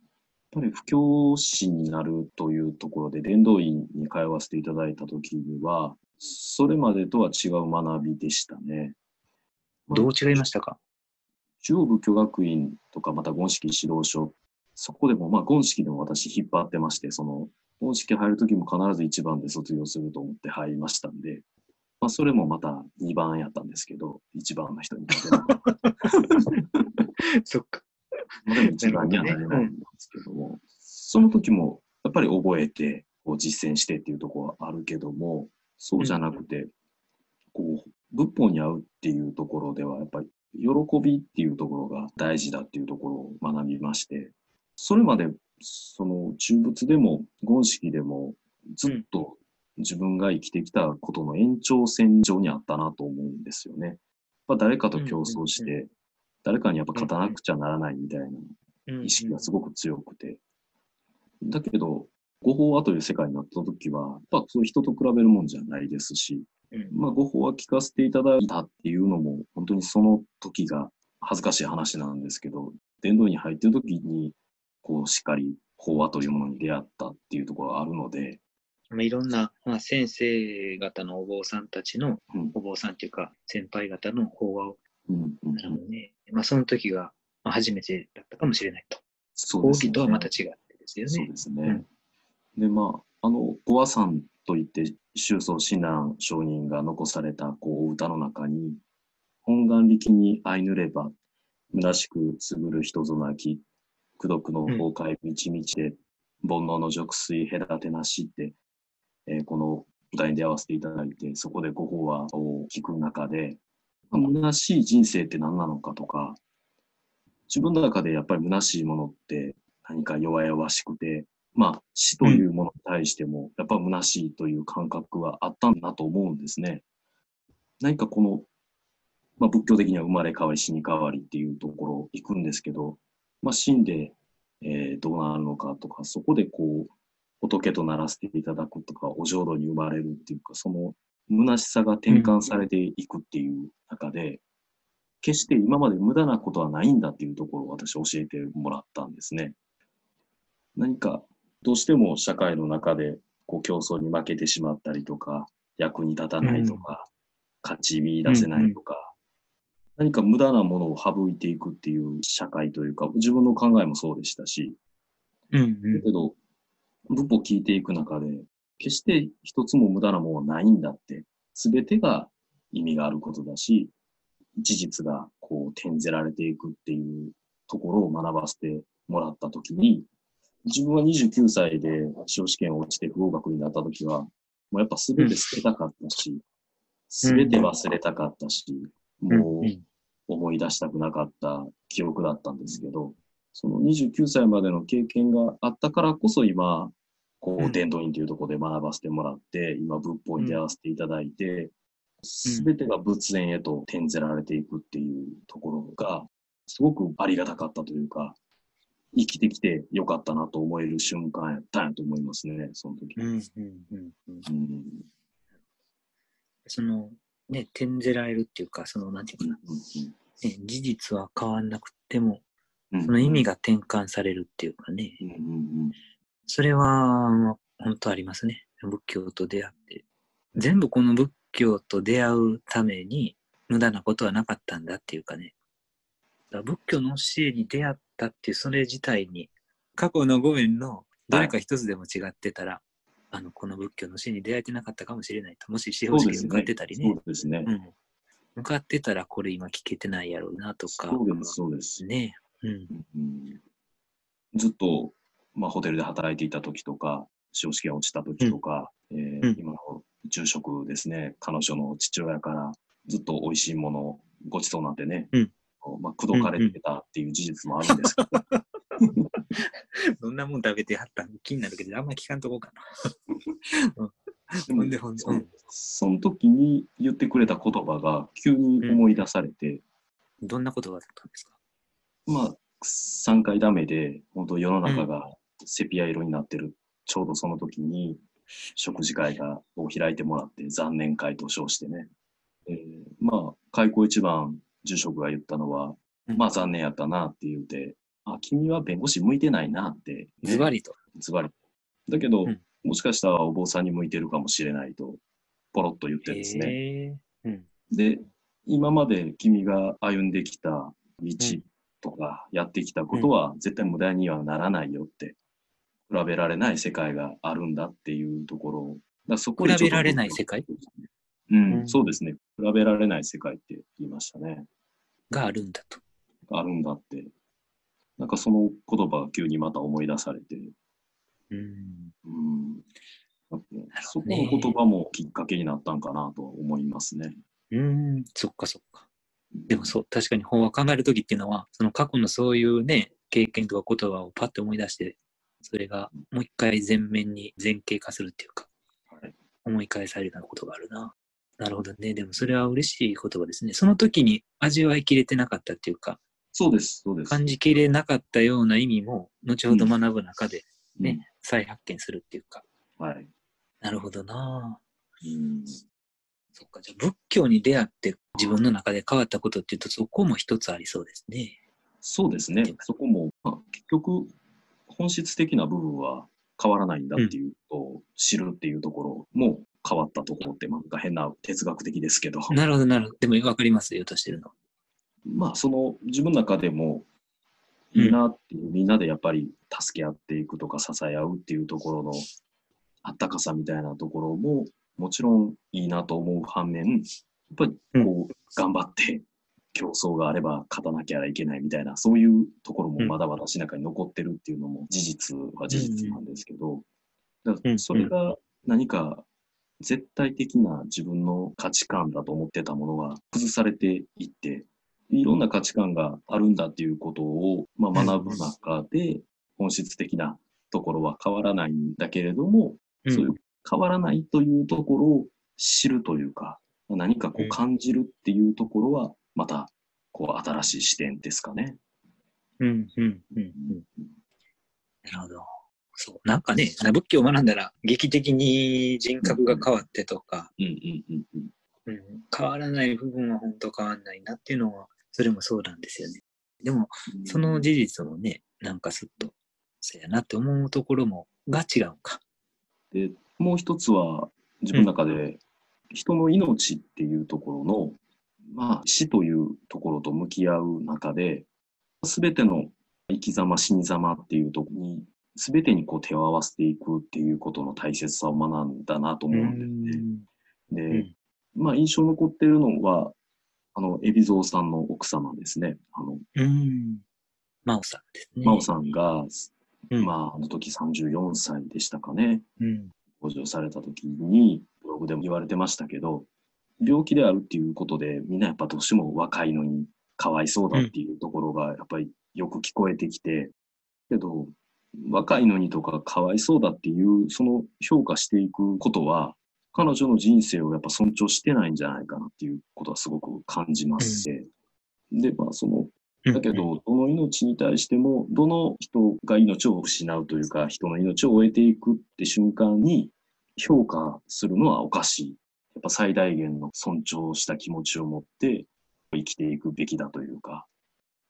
やっぱり布教師になるというところで、伝道院に通わせていただいたときには、それまでとは違う学びでしたね。どう違いましたか？中央仏教学院とか、また権式指導所、そこでも、まあ、権式でも私引っ張ってまして、その、本式入るときも必ず1番で卒業すると思って入りましたんで、まあ、それもまた2番やったんですけど、1番の人に。そっか。まあ、でも1番にはなれないんですけども、うん、その時もやっぱり覚えて、こう実践してっていうところはあるけども、そうじゃなくて、うん、こう、仏法に合うっていうところでは、やっぱり喜びっていうところが大事だっていうところを学びまして、それまでその中仏でも言式でもずっと自分が生きてきたことの延長線上にあったなと思うんですよね。やっぱ誰かと競争して、誰かにやっぱ勝たなくちゃならないみたいな意識がすごく強くて。だけど、誤報はという世界になった時は、やっぱそう人と比べるもんじゃないですし、まあ誤報は聞かせていただいたっていうのも、本当にその時が恥ずかしい話なんですけど、伝道に入ってる時にこう、しっかり法話というものに出会ったっていうところがあるので、まあ、いろんな、まあ、先生方のお坊さんたちの、うん、お坊さんっていうか、先輩方の法話を、うんうんね、まあ、その時が初めてだったかもしれないと。そうですね。とはまた違ってですよね。そうですね。うん、で、まあ、あの、お和さんといって、宗祖親鸞上人が残された、こう、歌の中に、本願力に相ぬれば、虚しくすぐる人ぞなき、功徳の崩壊みちみちで、煩悩の俗水隔てなしって、えー、この舞台に出会わせていただいて、そこでご法話を聞く中で、虚しい人生って何なのかとか、自分の中でやっぱり虚しいものって何か弱々しくて、まあ死というものに対しても、やっぱ虚しいという感覚はあったんだと思うんですね。何かこの、まあ仏教的には生まれ変わり死に変わりっていうところ行くんですけど、まあ、死んで、えー、どうなるのかとか、そこでこう、仏とならせていただくとか、お浄土に生まれるっていうか、その虚しさが転換されていくっていう中で、うん、決して今まで無駄なことはないんだっていうところを私教えてもらったんですね。何か、どうしても社会の中でこう競争に負けてしまったりとか、役に立たないとか、うん、勝ち見出せないとか、何か無駄なものを省いていくっていう社会というか、自分の考えもそうでしたし、うんうん、だけど、仏法を聞いていく中で、決して一つも無駄なものはないんだって、すべてが意味があることだし、事実がこう転ぜられていくっていうところを学ばせてもらったときに、自分は29歳で司法試験を落ちて不合格になったときは、もうやっぱすべて捨てたかったし、すべて忘れたかったし、もう思い出したくなかった記憶だったんですけど、その29歳までの経験があったからこそ今、こう、伝道院というところで学ばせてもらって、今、仏法に出会わせていただいて、すべてが仏前へと転ぜられていくっていうところが、すごくありがたかったというか、生きてきてよかったなと思える瞬間やったんやと思いますね、その時。うんうんうんうん、その、ね、転ぜられるっていうか、その、なんていうかな、ね、事実は変わんなくても、その意味が転換されるっていうかね、それは、本当ありますね。仏教と出会って。全部この仏教と出会うために、無駄なことはなかったんだっていうかね。だ仏教の教えに出会ったっていう、それ自体に、過去のご縁のどれか一つでも違ってたら、あの、この仏教の死に出会えてなかったかもしれないと。もし司法試験向かってたりね。そうですね。うん。向かってたらこれ今聞けてないやろうなとか。そうです、そうです。ね。うん。うんずっと、まあ、ホテルで働いていた時とか、司法試験落ちた時とか、えーうん。今の住職ですね、彼女の父親からずっと美味しいものをごちそうなんてね、うん。まあ、口説かれてたっていう事実もあるんですけど、どんなもん食べてはったん気になるけど、あんま聞かんとこうかな。でほんでほんで。その時に言ってくれた言葉が急に思い出されて、どんなことがあったんですか？まあ、3回ダメで、本当世の中がセピア色になってる、ちょうどその時に、食事会がを開いてもらって、残念会と称してね。えーまあ、開口一番、住職が言ったのは、うんまあ残念やったなって言うて、あ、君は弁護士向いてないなって、ね、ズバリと。ズバリ。だけど、うんもしかしたらお坊さんに向いてるかもしれないと、ポロッと言ってですね。うん。で、今まで君が歩んできた道とかやってきたことは絶対無駄にはならないよって、比べられない世界があるんだっていうところを、だそこ比べられない世界？うん、うんそうですね。比べられない世界って言いましたね。があるんだと。あるんだって。なんかその言葉が急にまた思い出されて、うん。うん。なんかそこの言葉もきっかけになったんかなと思いますね。うん、そっかそっか。でもそう、確かに法話考えるときっていうのは、その過去のそういうね、経験とか言葉をパッと思い出して、それがもう一回前面に前傾化するっていうか、はい思い返されるようなことがあるな。なるほどね。でもそれは嬉しい言葉ですね。その時に味わいきれてなかったっていうか、そうです、そうです。感じきれなかったような意味も、後ほど学ぶ中でね、うん再発見するっていうか。はい。なるほどなうんそっか、じゃあ仏教に出会って自分の中で変わったことっていうと、そこも一つありそうですね。そうですね。そこも、まあ、結局、本質的な部分は変わらないんだっていうことを知るっていうところも変わったところって、なんか変な哲学的ですけど、なるほど、なるほど。でも分かります、言おうとしてるの。まあ、その自分の中でもいいなっていう、みんなでやっぱり助け合っていくとか支え合うっていうところのあったかさみたいなところも、もちろんいいなと思う反面、やっぱりこう、頑張って競争があれば勝たなきゃいけないみたいな、そういうところもまだ私の中に残ってるっていうのも事実は事実なんですけど、だからそれが何か絶対的な自分の価値観だと思ってたものが崩されていって、いろんな価値観があるんだっていうことを、まあ、学ぶ中で、本質的なところは変わらないんだけれども、うん。そういう変わらないというところを知るというか、何かこううん。感じるっていうところは、また、こう、新しい視点ですかね。うん、うん、うん、うん。なるほど。そう。なんかね、仏教を学んだら、劇的に人格が変わってとか、うんうんうんうん。うん、変わらない部分は本当変わらないなっていうのは、それもそうなんですよね。でも、その事実もね、なんかすっと、そうやなって思うところも、が違うか。で、もう一つは、自分の中で、人の命っていうところの、まあ、死というところと向き合う中で、すべての生き様、死に様っていうところに、すべてにこう手を合わせていくっていうことの大切さを学んだなと思うんですね。で、うんまあ、印象に残ってるのは、あの、海老蔵さんの奥様ですね。あの、うん。真央さんですね。真央さんが、うんまあ、あの時34歳でしたかね。うん。登場された時に、ブログでも言われてましたけど、病気であるっていうことで、みんなやっぱどうしても若いのにかわいそうだっていうところが、やっぱりよく聞こえてきて、けど、若いのにとかかわいそうだっていう、その評価していくことは、彼女の人生をやっぱ尊重してないんじゃないかなっていうことはすごく感じまして、で、まあその、だけど、どの命に対しても、どの人が命を失うというか、人の命を終えていくって瞬間に、評価するのはおかしい。やっぱ最大限の尊重した気持ちを持って生きていくべきだというか、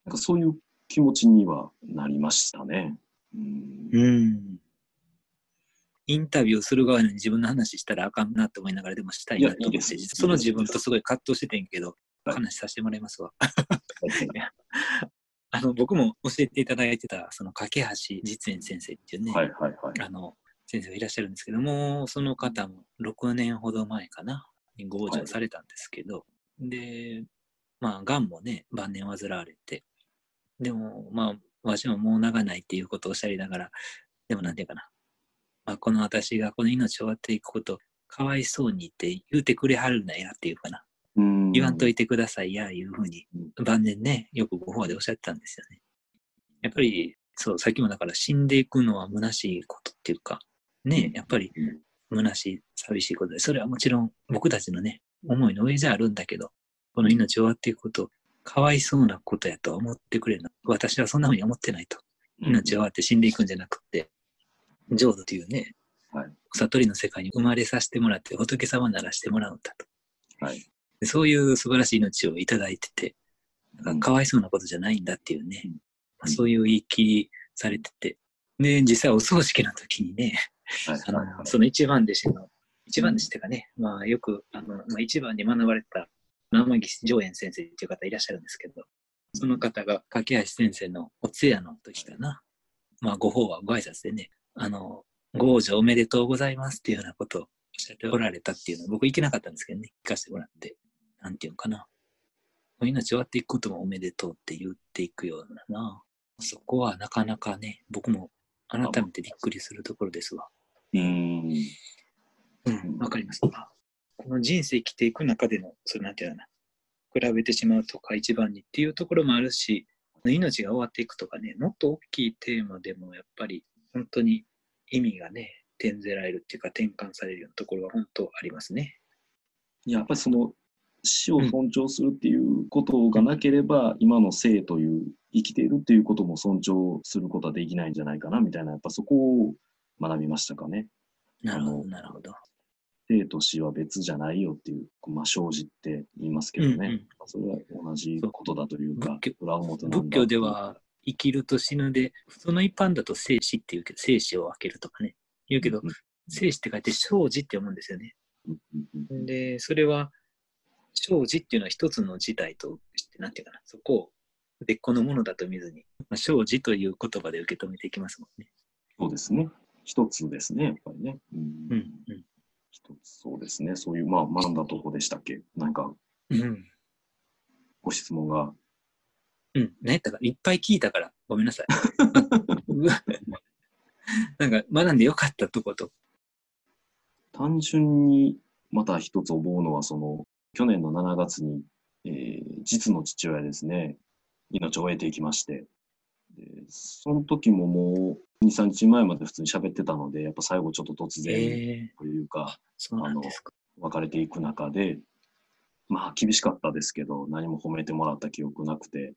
なんかそういう気持ちにはなりましたね。うんうん。インタビューする側に自分の話したらあかんなって思いながらでもしたいなと思って、いやいその自分とすごい葛藤しててんけど、はい話させてもらいますわ。あの、僕も教えていただいてた、その、架橋実演先生っていうね、はいはいはい。あの、先生がいらっしゃるんですけども、その方も6年ほど前かな、に合上されたんですけど、で、まあ、がんもね、晩年患われて、でも、まあ、わしももう長ないっていうことをおっしゃりながら、でもなんていうかな、まあ、この私がこの命を終わっていくこと、かわいそうにって言うてくれはるなやっていうかな。言わんといてくださいや、いうふうに、晩年ね、よくご法でおっしゃってたんですよね。やっぱり、そう、さっきもだから死んでいくのは虚しいことっていうか、ね、やっぱり虚しい、寂しいことで、それはもちろん僕たちのね、思いの上じゃあるんだけど、この命終わっていくこと、かわいそうなことやと思ってくれるの。私はそんなふうに思ってないと。命終わって死んでいくんじゃなくて、浄土というね、はい、悟りの世界に生まれさせてもらって、仏様ならしてもらうんだと。はい、そういう素晴らしい命をいただいてて、かわいそうなことじゃないんだっていうね、まあ、そういう言い切りされてて、で、実際お葬式の時にね、あの、その一番弟子の、一番弟子っていうかね、まあよく、あの、まあ、一番に学ばれた、生木上演先生っていう方いらっしゃるんですけど、その方が、架橋先生のお通夜の時かな、まあご法はご挨拶でね、あの、ご往生おめでとうございますっていうようなことをおっしゃっておられたっていうのは、僕行けなかったんですけどね、聞かせてもらって、なんていうのかな。命終わっていくこともおめでとうって言っていくようなな。そこはなかなかね、僕も改めてびっくりするところですわ。うん。うん、わかります。この人生生きていく中での、それなんていうのかな、比べてしまうとか一番にっていうところもあるし、命が終わっていくとかね、もっと大きいテーマでもやっぱり本当に意味がね、転ぜられるっていうか転換されるようなところは本当ありますね。やっぱりその死を尊重するっていうことがなければ、うん、今の生という生きているっていうことも尊重することはできないんじゃないかなみたいな、やっぱそこを学びましたかね。なるほど、なるほど。生と死は別じゃないよっていう、まあ、生じって言いますけどね、うんうん、それは同じことだというか、裏表なんだ仏教では生きると死ぬで、その一般だと生死って言うけど、生死を分けるとかね、言うけど、うん、生死って書いて生じって思うんですよね。うん、で、それは、生じっていうのは一つの事態として、なんていうかな、そこを別個のものだと見ずに、まあ、生じという言葉で受け止めていきますもんね。そうですね。一つですね、やっぱりね。うん。うん、一つ、そうですね。そういう、まあ、学んだとこでしたっけ？なんか、うん、ご質問が。うん、何やったか、いっぱい聞いたから、ごめんなさい。なんか、学んでよかったとこと。単純に、また一つ思うのは、その、去年の7月に、えー、実の父親ですね、命を終えていきまして、でその時ももう2、3日前まで普通に喋ってたので、やっぱ最後ちょっと突然というか、えー、あの別れていく中で、まあ厳しかったですけど、何も褒めてもらった記憶なくて、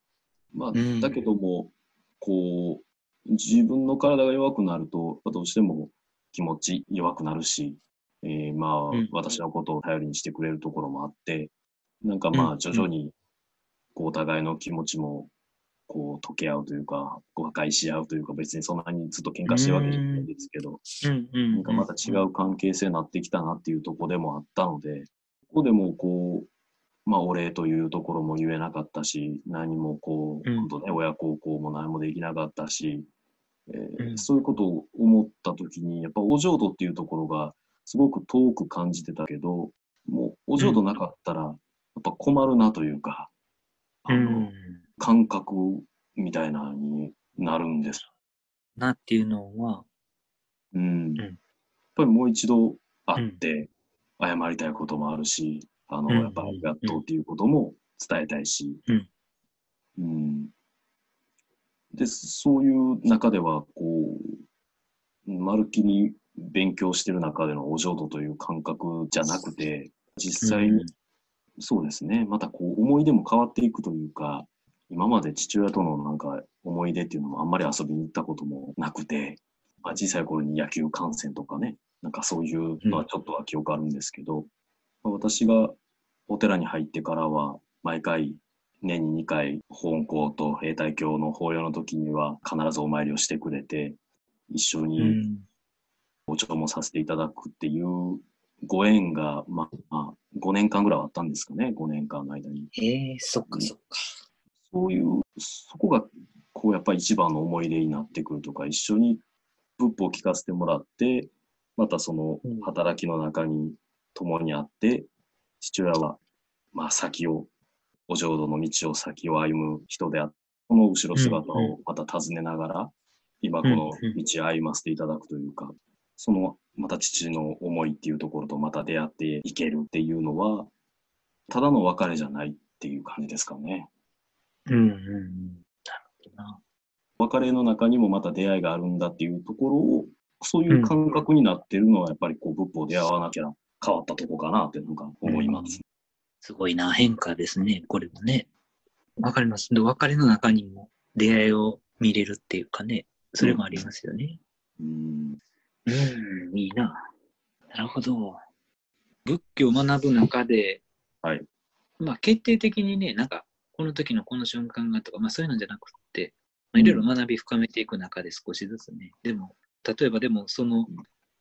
まあ、だけども、こう、自分の体が弱くなると、どうしても気持ち弱くなるし、えー、まあ、うん、私のことを頼りにしてくれるところもあって、なんかまあ、徐々に、こう、お互いの気持ちも、こう、溶け合うというか、こう破壊し合うというか、別にそんなにずっと喧嘩してるわけじゃないんですけど、なんかまた違う関係性になってきたなっていうところでもあったので、ここでもこう、まあ、お礼というところも言えなかったし、何もこう、本当ね、親孝行も何もできなかったし、えー、そういうことを思ったときに、やっぱお浄土っていうところが、すごく遠く感じてたけど、もうお浄土なかったら、やっぱ困るなというか、あの、感覚みたいなになるんです。なっていうのは、うん。やっぱりもう一度会って、謝りたいこともあるし、あの、やっぱありがとうっていうことも伝えたいし、うん。で、そういう中では、こう、まるっきり勉強してる中でのお浄土という感覚じゃなくて、実際に、そうですね、またこう思い出も変わっていくというか、今まで父親とのなんか思い出っていうのもあんまり遊びに行ったこともなくて、まあ、小さい頃に野球観戦とかね、なんかそういうのはちょっとは記憶あるんですけど、うん、まあ、私がお寺に入ってからは、毎回年に2回、本校と兵隊教の法要の時には必ずお参りをしてくれて、一緒にお茶もさせていただくっていうご縁が、まあ、5年間ぐらいあったんですかね、5年間の間に。へえー、そっかそっか。そういう、そこが、こう、やっぱり一番の思い出になってくるとか、一緒に仏法を聞かせてもらって、またその働きの中に共にあって、父親は、まあ先を、お浄土の道を先を歩む人であって、この後ろ姿をまた尋ねながら、今この道を歩ませていただくというか、そのまた父の思いっていうところとまた出会っていけるっていうのは、ただの別れじゃないっていう感じですかね。うんうんうん。なるほどな。別れの中にもまた出会いがあるんだっていうところを、そういう感覚になってるのはやっぱりこう仏法出会わなきゃ変わったとこかなってなんか思います。すごいな、変化ですね、これもね。わかります。別れの中にも出会いを見れるっていうかね、それもありますよね。うん。うん、いいな。なるほど。仏教を学ぶ中で、はい。まあ、決定的にね、なんか、この時のこの瞬間がとか、まあそういうのじゃなくて、まあ、いろいろ学び深めていく中で少しずつね、でも、例えばでも、その、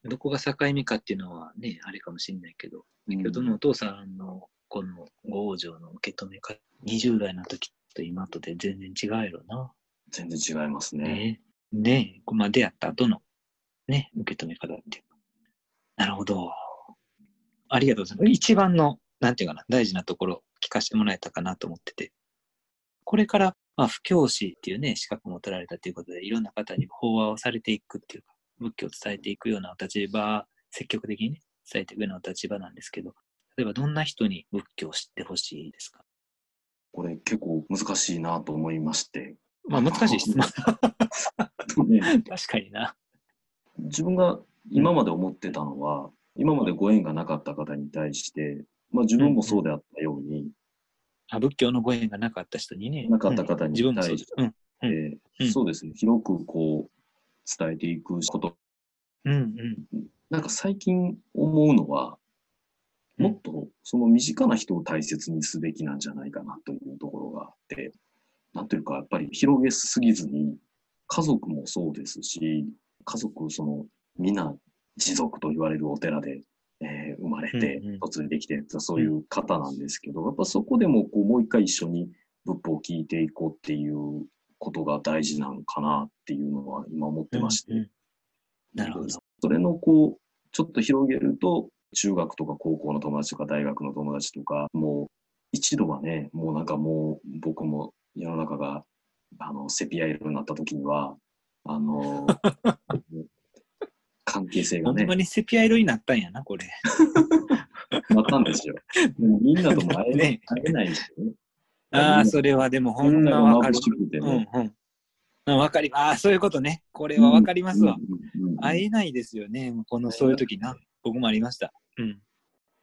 どこが境目かっていうのはね、あれかもしれないけど、先ほどのお父さんのこのご往生の受け止め方、20代の時と今とで全然違うやろな。全然違いますね。ねねまあ、出会った後のね、受け止め方っていう。なるほど。ありがとうございます。一番の、なんていうかな、大事なところ聞かせてもらえたかなと思ってて。これから、まあ、不教師っていうね、資格も取られたということで、いろんな方に法話をされていくっていうか、仏教を伝えていくようなお立場、積極的にね、伝えていくようなお立場なんですけど、例えばどんな人に仏教を知ってほしいですか？これ結構難しいなと思いまして。まあ難しい質問。ね、確かにな。自分が今まで思ってたのは、今までご縁がなかった方に対して、まあ自分もそうであったように、あ仏教のご縁がなかった人にね。なかった方に対して、うんえー、そうですね、広くこう、伝えていくこと。うんうん、なんか最近思うのは、もっとその身近な人を大切にすべきなんじゃないかなというところがあって、なんというかやっぱり広げすぎずに、家族もそうですし、家族、その、みんな持続と言われるお寺で、えー、生まれて、嫁いできて、そういう方なんですけど、やっぱそこでもこうもう一回一緒に仏法を聞いていこうっていうことが大事なのかなっていうのは今思ってまして。うんうん、なるほど。それのこう、ちょっと広げると、中学とか高校の友達とか大学の友達とか、もう一度はね、もうなんかもう僕も世の中があのセピア色になった時には、あの、関 係性がね。ほんまにセピア色になったんやな、これ。なったんですよ。みんなとも会え,、ね、会えないんですよね。ああ、それはでもほんまわかる。ね、うんうん。わかりああ、そういうことね。これはわかりますわ。会えないですよね。この、そういう時な。僕もありました。うん。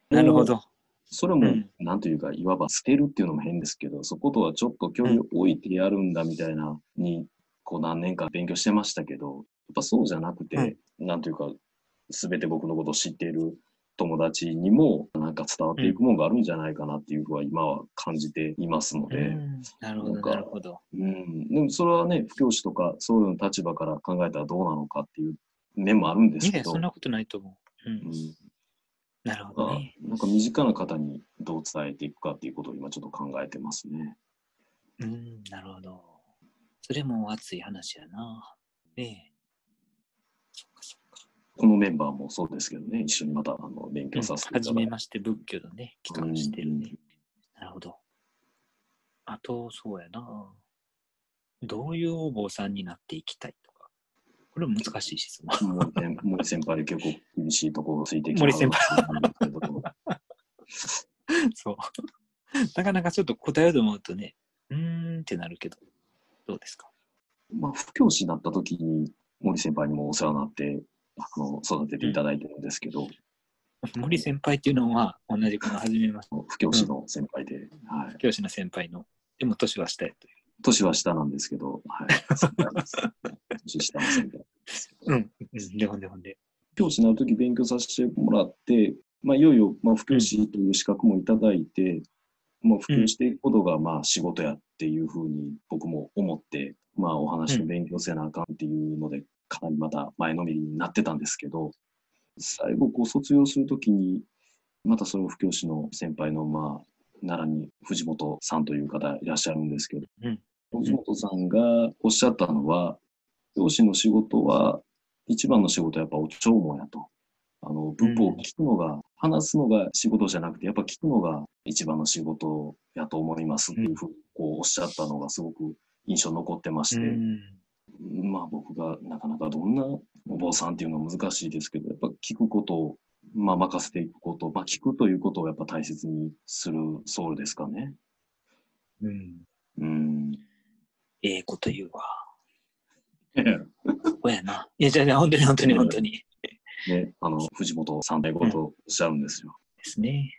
なるほど。それも、なんというか、いわば捨てるっていうのも変ですけど、そことはちょっと距離を置いてやるんだみたいな、に、こう何年か勉強してましたけど、やっぱそうじゃなくて、なんというか、すべて僕のことを知っている友達にもなんか伝わっていくものがあるんじゃないかなっていうふうは今は感じていますので。なるほど、なるほど。うん。でもそれはね、不教師とかそういうの立場から考えたらどうなのかっていう面もあるんですけど。そんなことないと思う。うん。うん、なるほど、ね、なんか身近な方にどう伝えていくかっていうことを今ちょっと考えてますね。うん、なるほど。それも熱い話やな。ええ。このメンバーもそうですけどね、一緒にまたあの勉強させていただいて。はじめまして仏教のね、帰還してるね。なるほど。あと、そうやな。どういうお坊さんになっていきたいとか。これ難しい質問。森先輩結構厳しいところをついてき森先輩。そう。なかなかちょっと答えようと思うとね、うーんってなるけど、どうですか？まあ、不教師になった時に森先輩にもお世話になって、あの育てていただいてるんですけど。森先輩っていうのは、同じこの始めます。不教師の先輩で。うん、はい。不教師の先輩の。でも年は下やという。年は下なんですけど、はい。年下の先輩ですうん。でほんでほんで。教師になるとき勉強させてもらって、まあ、いよいよ、まあ、不教師という資格もいただいて、うん、まあ、普及していくことが、まあ、仕事やっていうふうに僕も思って、まあ、お話の勉強せなあかんっていうので、かなりまた前のめりになってたんですけど、最後こう卒業するときに、またその布教師の先輩の、まあ、奈良に藤本さんという方いらっしゃるんですけど、うん、藤本さんがおっしゃったのは、教師の仕事は、一番の仕事はやっぱお弔問やと。あの、文法を聞くのが、話すのが仕事じゃなくて、やっぱ聞くのが一番の仕事やと思いますっていうふうにこうおっしゃったのがすごく印象に残ってまして、まあ僕がなかなかどんなお坊さんっていうのは難しいですけど、やっぱ聞くことを、まあ任せていくこと、まあ聞くということをやっぱ大切にするソウルですかね。うん。うん。ええこと言うわ。そうやな。いや、じゃあね、本当に本当に本当に。ね、あの、藤本さん大ことおっしゃるんですよ。ですね。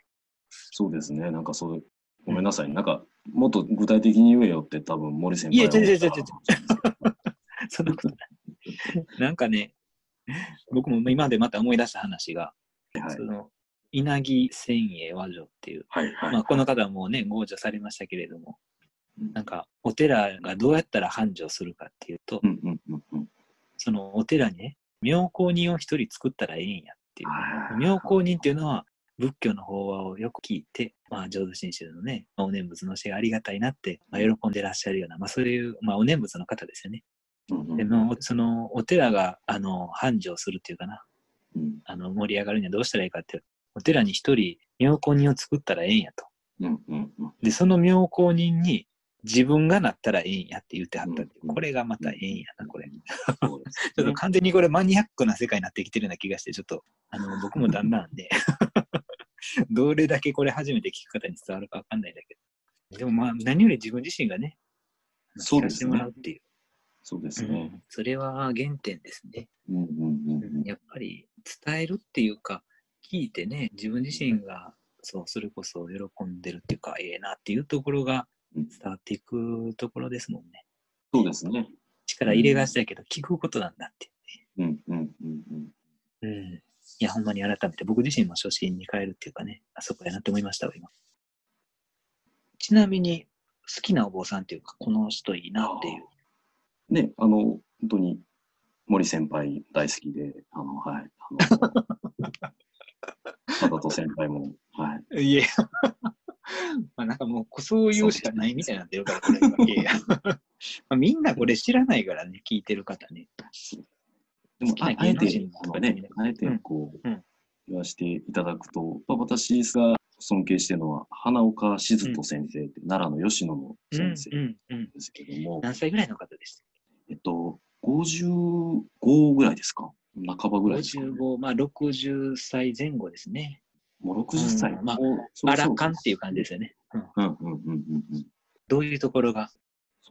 そうですね。なんかそう、ごめんなさい。なんか、もっと具体的に言えよって多分森先いや、違う違う違う違う。そんなことない。なんかね、僕も今までまた思い出した話が、はいその、稲城千栄和女っていう、はいはい。まあ、この方はもうね、強女されましたけれども、うんなんか、お寺がどうやったら繁盛するかっていうとう、んうんうんうん。そのお寺にね、妙高人を一人作ったらええんやっていう妙高人っていうのは、仏教の法話をよく聞いて、まあ、浄土真宗のね、まあお念仏の教えがありがたいなって、まあ、喜んでらっしゃるような、まあ、そういう、まあ、お念仏の方ですよね。でのそのお寺があの繁盛するっていうかな。うん。あの盛り上がるにはどうしたらいいかってお寺に一人妙高人を作ったらええんやと。でその妙高人に自分がなったらええんやって言ってはったってこれがまたええんやなこれ。そうです ちょっと完全にこれマニアックな世界になってきてるような気がしてちょっとあの僕もだんだんで どれだけこれ初めて聞く方に伝わるかわかんないんだけど。でもまあ何より自分自身がねそうですね。聞かせてもらうっていうそうですね。うんそれは原点ですねうんうんうんうん。やっぱり伝えるっていうか、聞いてね、自分自身が、そう、それこそ喜んでるっていうか、ええなっていうところがうん伝わっていくところですもんね。そうですね。力入れがちだけど、聞くことなんだって。うんうんうんうん。うん。いや、ほんまに改めて僕自身も初心に変えるっていうかね、あそこやなって思いましたわ、今。ちなみに、好きなお坊さんっていうか、この人いいなっていう。ね、あの、本当に森先輩大好きで、あの、はい。あの、佐藤先輩も、はい。いや、まあなんかもう、そういうしかないみたいになってるから、これ まあみんなこれ知らないからね、聞いてる方ね。でも、ああえてあのねあえてこう、うん言わせていただくと、まあ、私が尊敬してるのは、花岡静人先生って、奈良の吉野の先生うんうんうん。ですけども、何歳ぐらいの方でしたえっと、55ぐらいですか？半ばぐらいですか、ね、55、まあ60歳前後ですね。もう60歳。うんまあもうそろアそろラカンっていう感じですよね。うん、うんうんうんうんうん。どういうところが？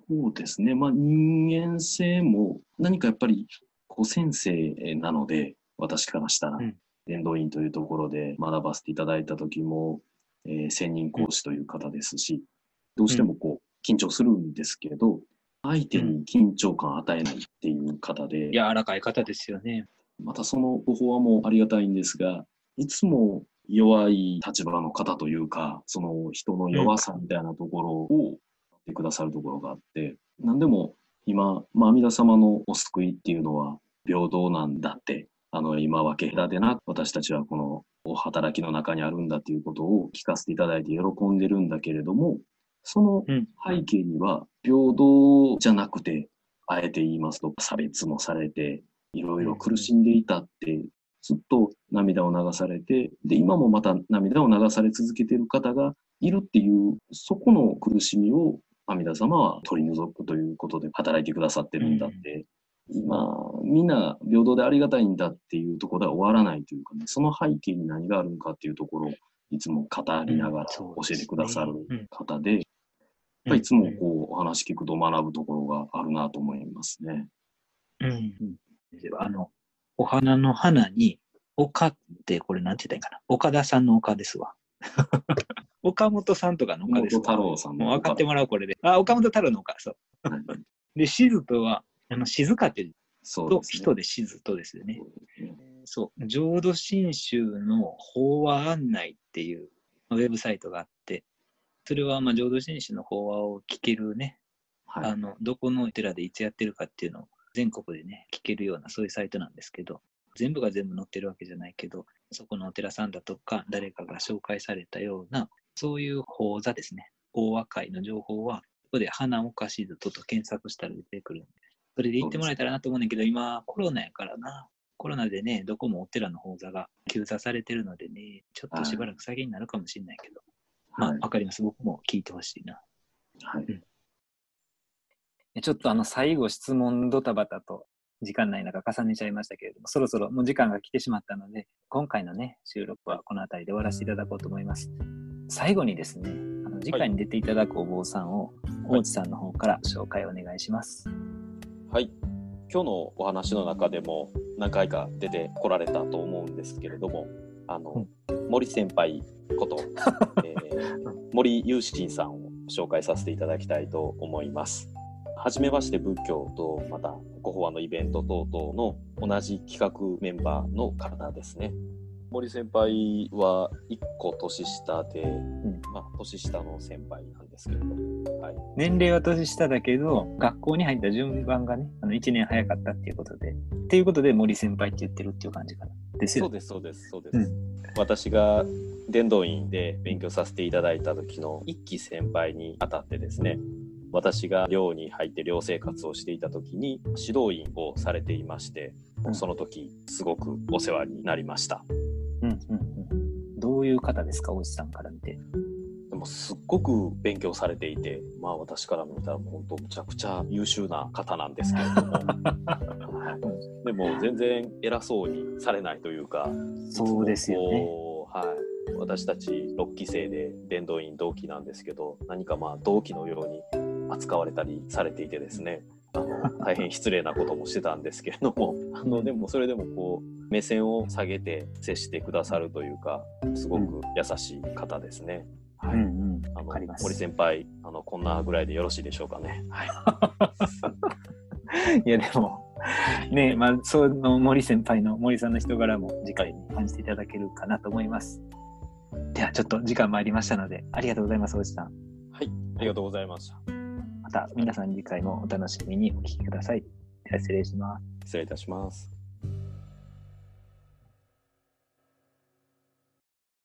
そうですね。まあ人間性も何かやっぱりこう先生なので、私からしたら、うん伝道院というところで学ばせていただいた時も、えー専任講師という方ですし、どうしてもこう緊張するんですけど、相手に緊張感を与えないっていう方で、柔らかい方ですよね。またそのご法話もありがたいんですが、いつも弱い立場の方というか、その人の弱さみたいなところを言ってくださるところがあって、何でも今、まあ、阿弥陀様のお救いっていうのは平等なんだって、あの、今分け隔てなく私たちはこのお働きの中にあるんだっていうことを聞かせていただいて喜んでるんだけれども、そのうん背景には平等じゃなくて、あえて言いますと差別もされて、いろいろ苦しんでいたって、ずっと涙を流されて、で、今もまた涙を流され続けている方がいるっていう、そこの苦しみを阿弥陀様は取り除くということで働いてくださってるんだって、今、みんな平等でありがたいんだっていうところでは終わらないというかね、その背景に何があるのかっていうところをいつも語りながら教えてくださる方で、やっぱりいつもこうお話聞くと学ぶところがあるなと思いますね。うん。うん。あの、お花の花に、岡って、これなんて言ったらいいかな。岡田さんの岡ですわ。岡本さんとかの岡ですわ。岡本太郎さんの岡もう分かってもらう、これで。あ、岡本太郎の岡、そう。はいで、静とは、あの、静かっていうと、そうですね。人で静とですよね。ねそう、浄土真宗の法話案内っていうまあウェブサイトがあって、それはまあ浄土真宗の法話を聞けるね、はいあの、どこのお寺でいつやってるかっていうのを全国でね、聞けるようなそういうサイトなんですけど、全部が全部載ってるわけじゃないけど、そこのお寺さんだとか、誰かが紹介されたような、そういう法座ですね。法話会の情報は、ここで花岡しずとと検索したら出てくるんで、それで行ってもらえたらなと思うねんだけど、今コロナやからな。コロナでね、どこもお寺の講座が休座されてるのでね、ちょっとしばらく先になるかもしれないけど、まあ、わかります。僕も聞いてほしいな。はい。うんちょっとあの最後質問ドタバタと時間ない中重ねちゃいましたけれども、そろそろもう時間が来てしまったので、今回のね、収録はこの辺りで終わらせていただこうと思います。最後にですね、あの次回に出ていただくお坊さんを、大地さんの方から紹介お願いします。はい。今日のお話の中でも何回か出てこられたと思うんですけれども、あの、うん、森先輩こと、えー、森雄心さんを紹介させていただきたいと思います。はじめまして仏教とまたご法話のイベント等々の同じ企画メンバーの方ですね。森先輩は1個年下で、うん、まあ、年下の先輩なんですけれど。も、はい、年齢は年下だけど学校に入った順番がねあの1年早かったっていうことで。っていうことで森先輩って言ってるっていう感じかな。ですよ。そうですそうですそうです、うん、私が伝道院で勉強させていただいた時の1期先輩にあたってですね私が寮に入って寮生活をしていた時に指導員をされていまして、うん、その時すごくお世話になりました。うんうんうん、どういう方ですか、おじさんから見て？でもすっごく勉強されていて、まあ私から見たら本当むちゃくちゃ優秀な方なんですけれども、でも全然偉そうにされないというか、そうですよね。はい、私たち6期生で伝道院同期なんですけど、何かまあ同期のように扱われたりされていてですね、あの大変失礼なこともしてたんですけれども、あのでもそれでもこう目線を下げて接してくださるというか、すごく優しい方ですね。はい。うんうん、あの森先輩あの、こんなぐらいでよろしいでしょうかね。はい。いや、でも、ねまあ、その森先輩の森さんの人柄も次回に感じていただけるかなと思います。では、ちょっと時間参りましたので、ありがとうございます、おじさん。はい、ありがとうございました。また皆さん次回もお楽しみにお聞きください。では失礼します。失礼いたします。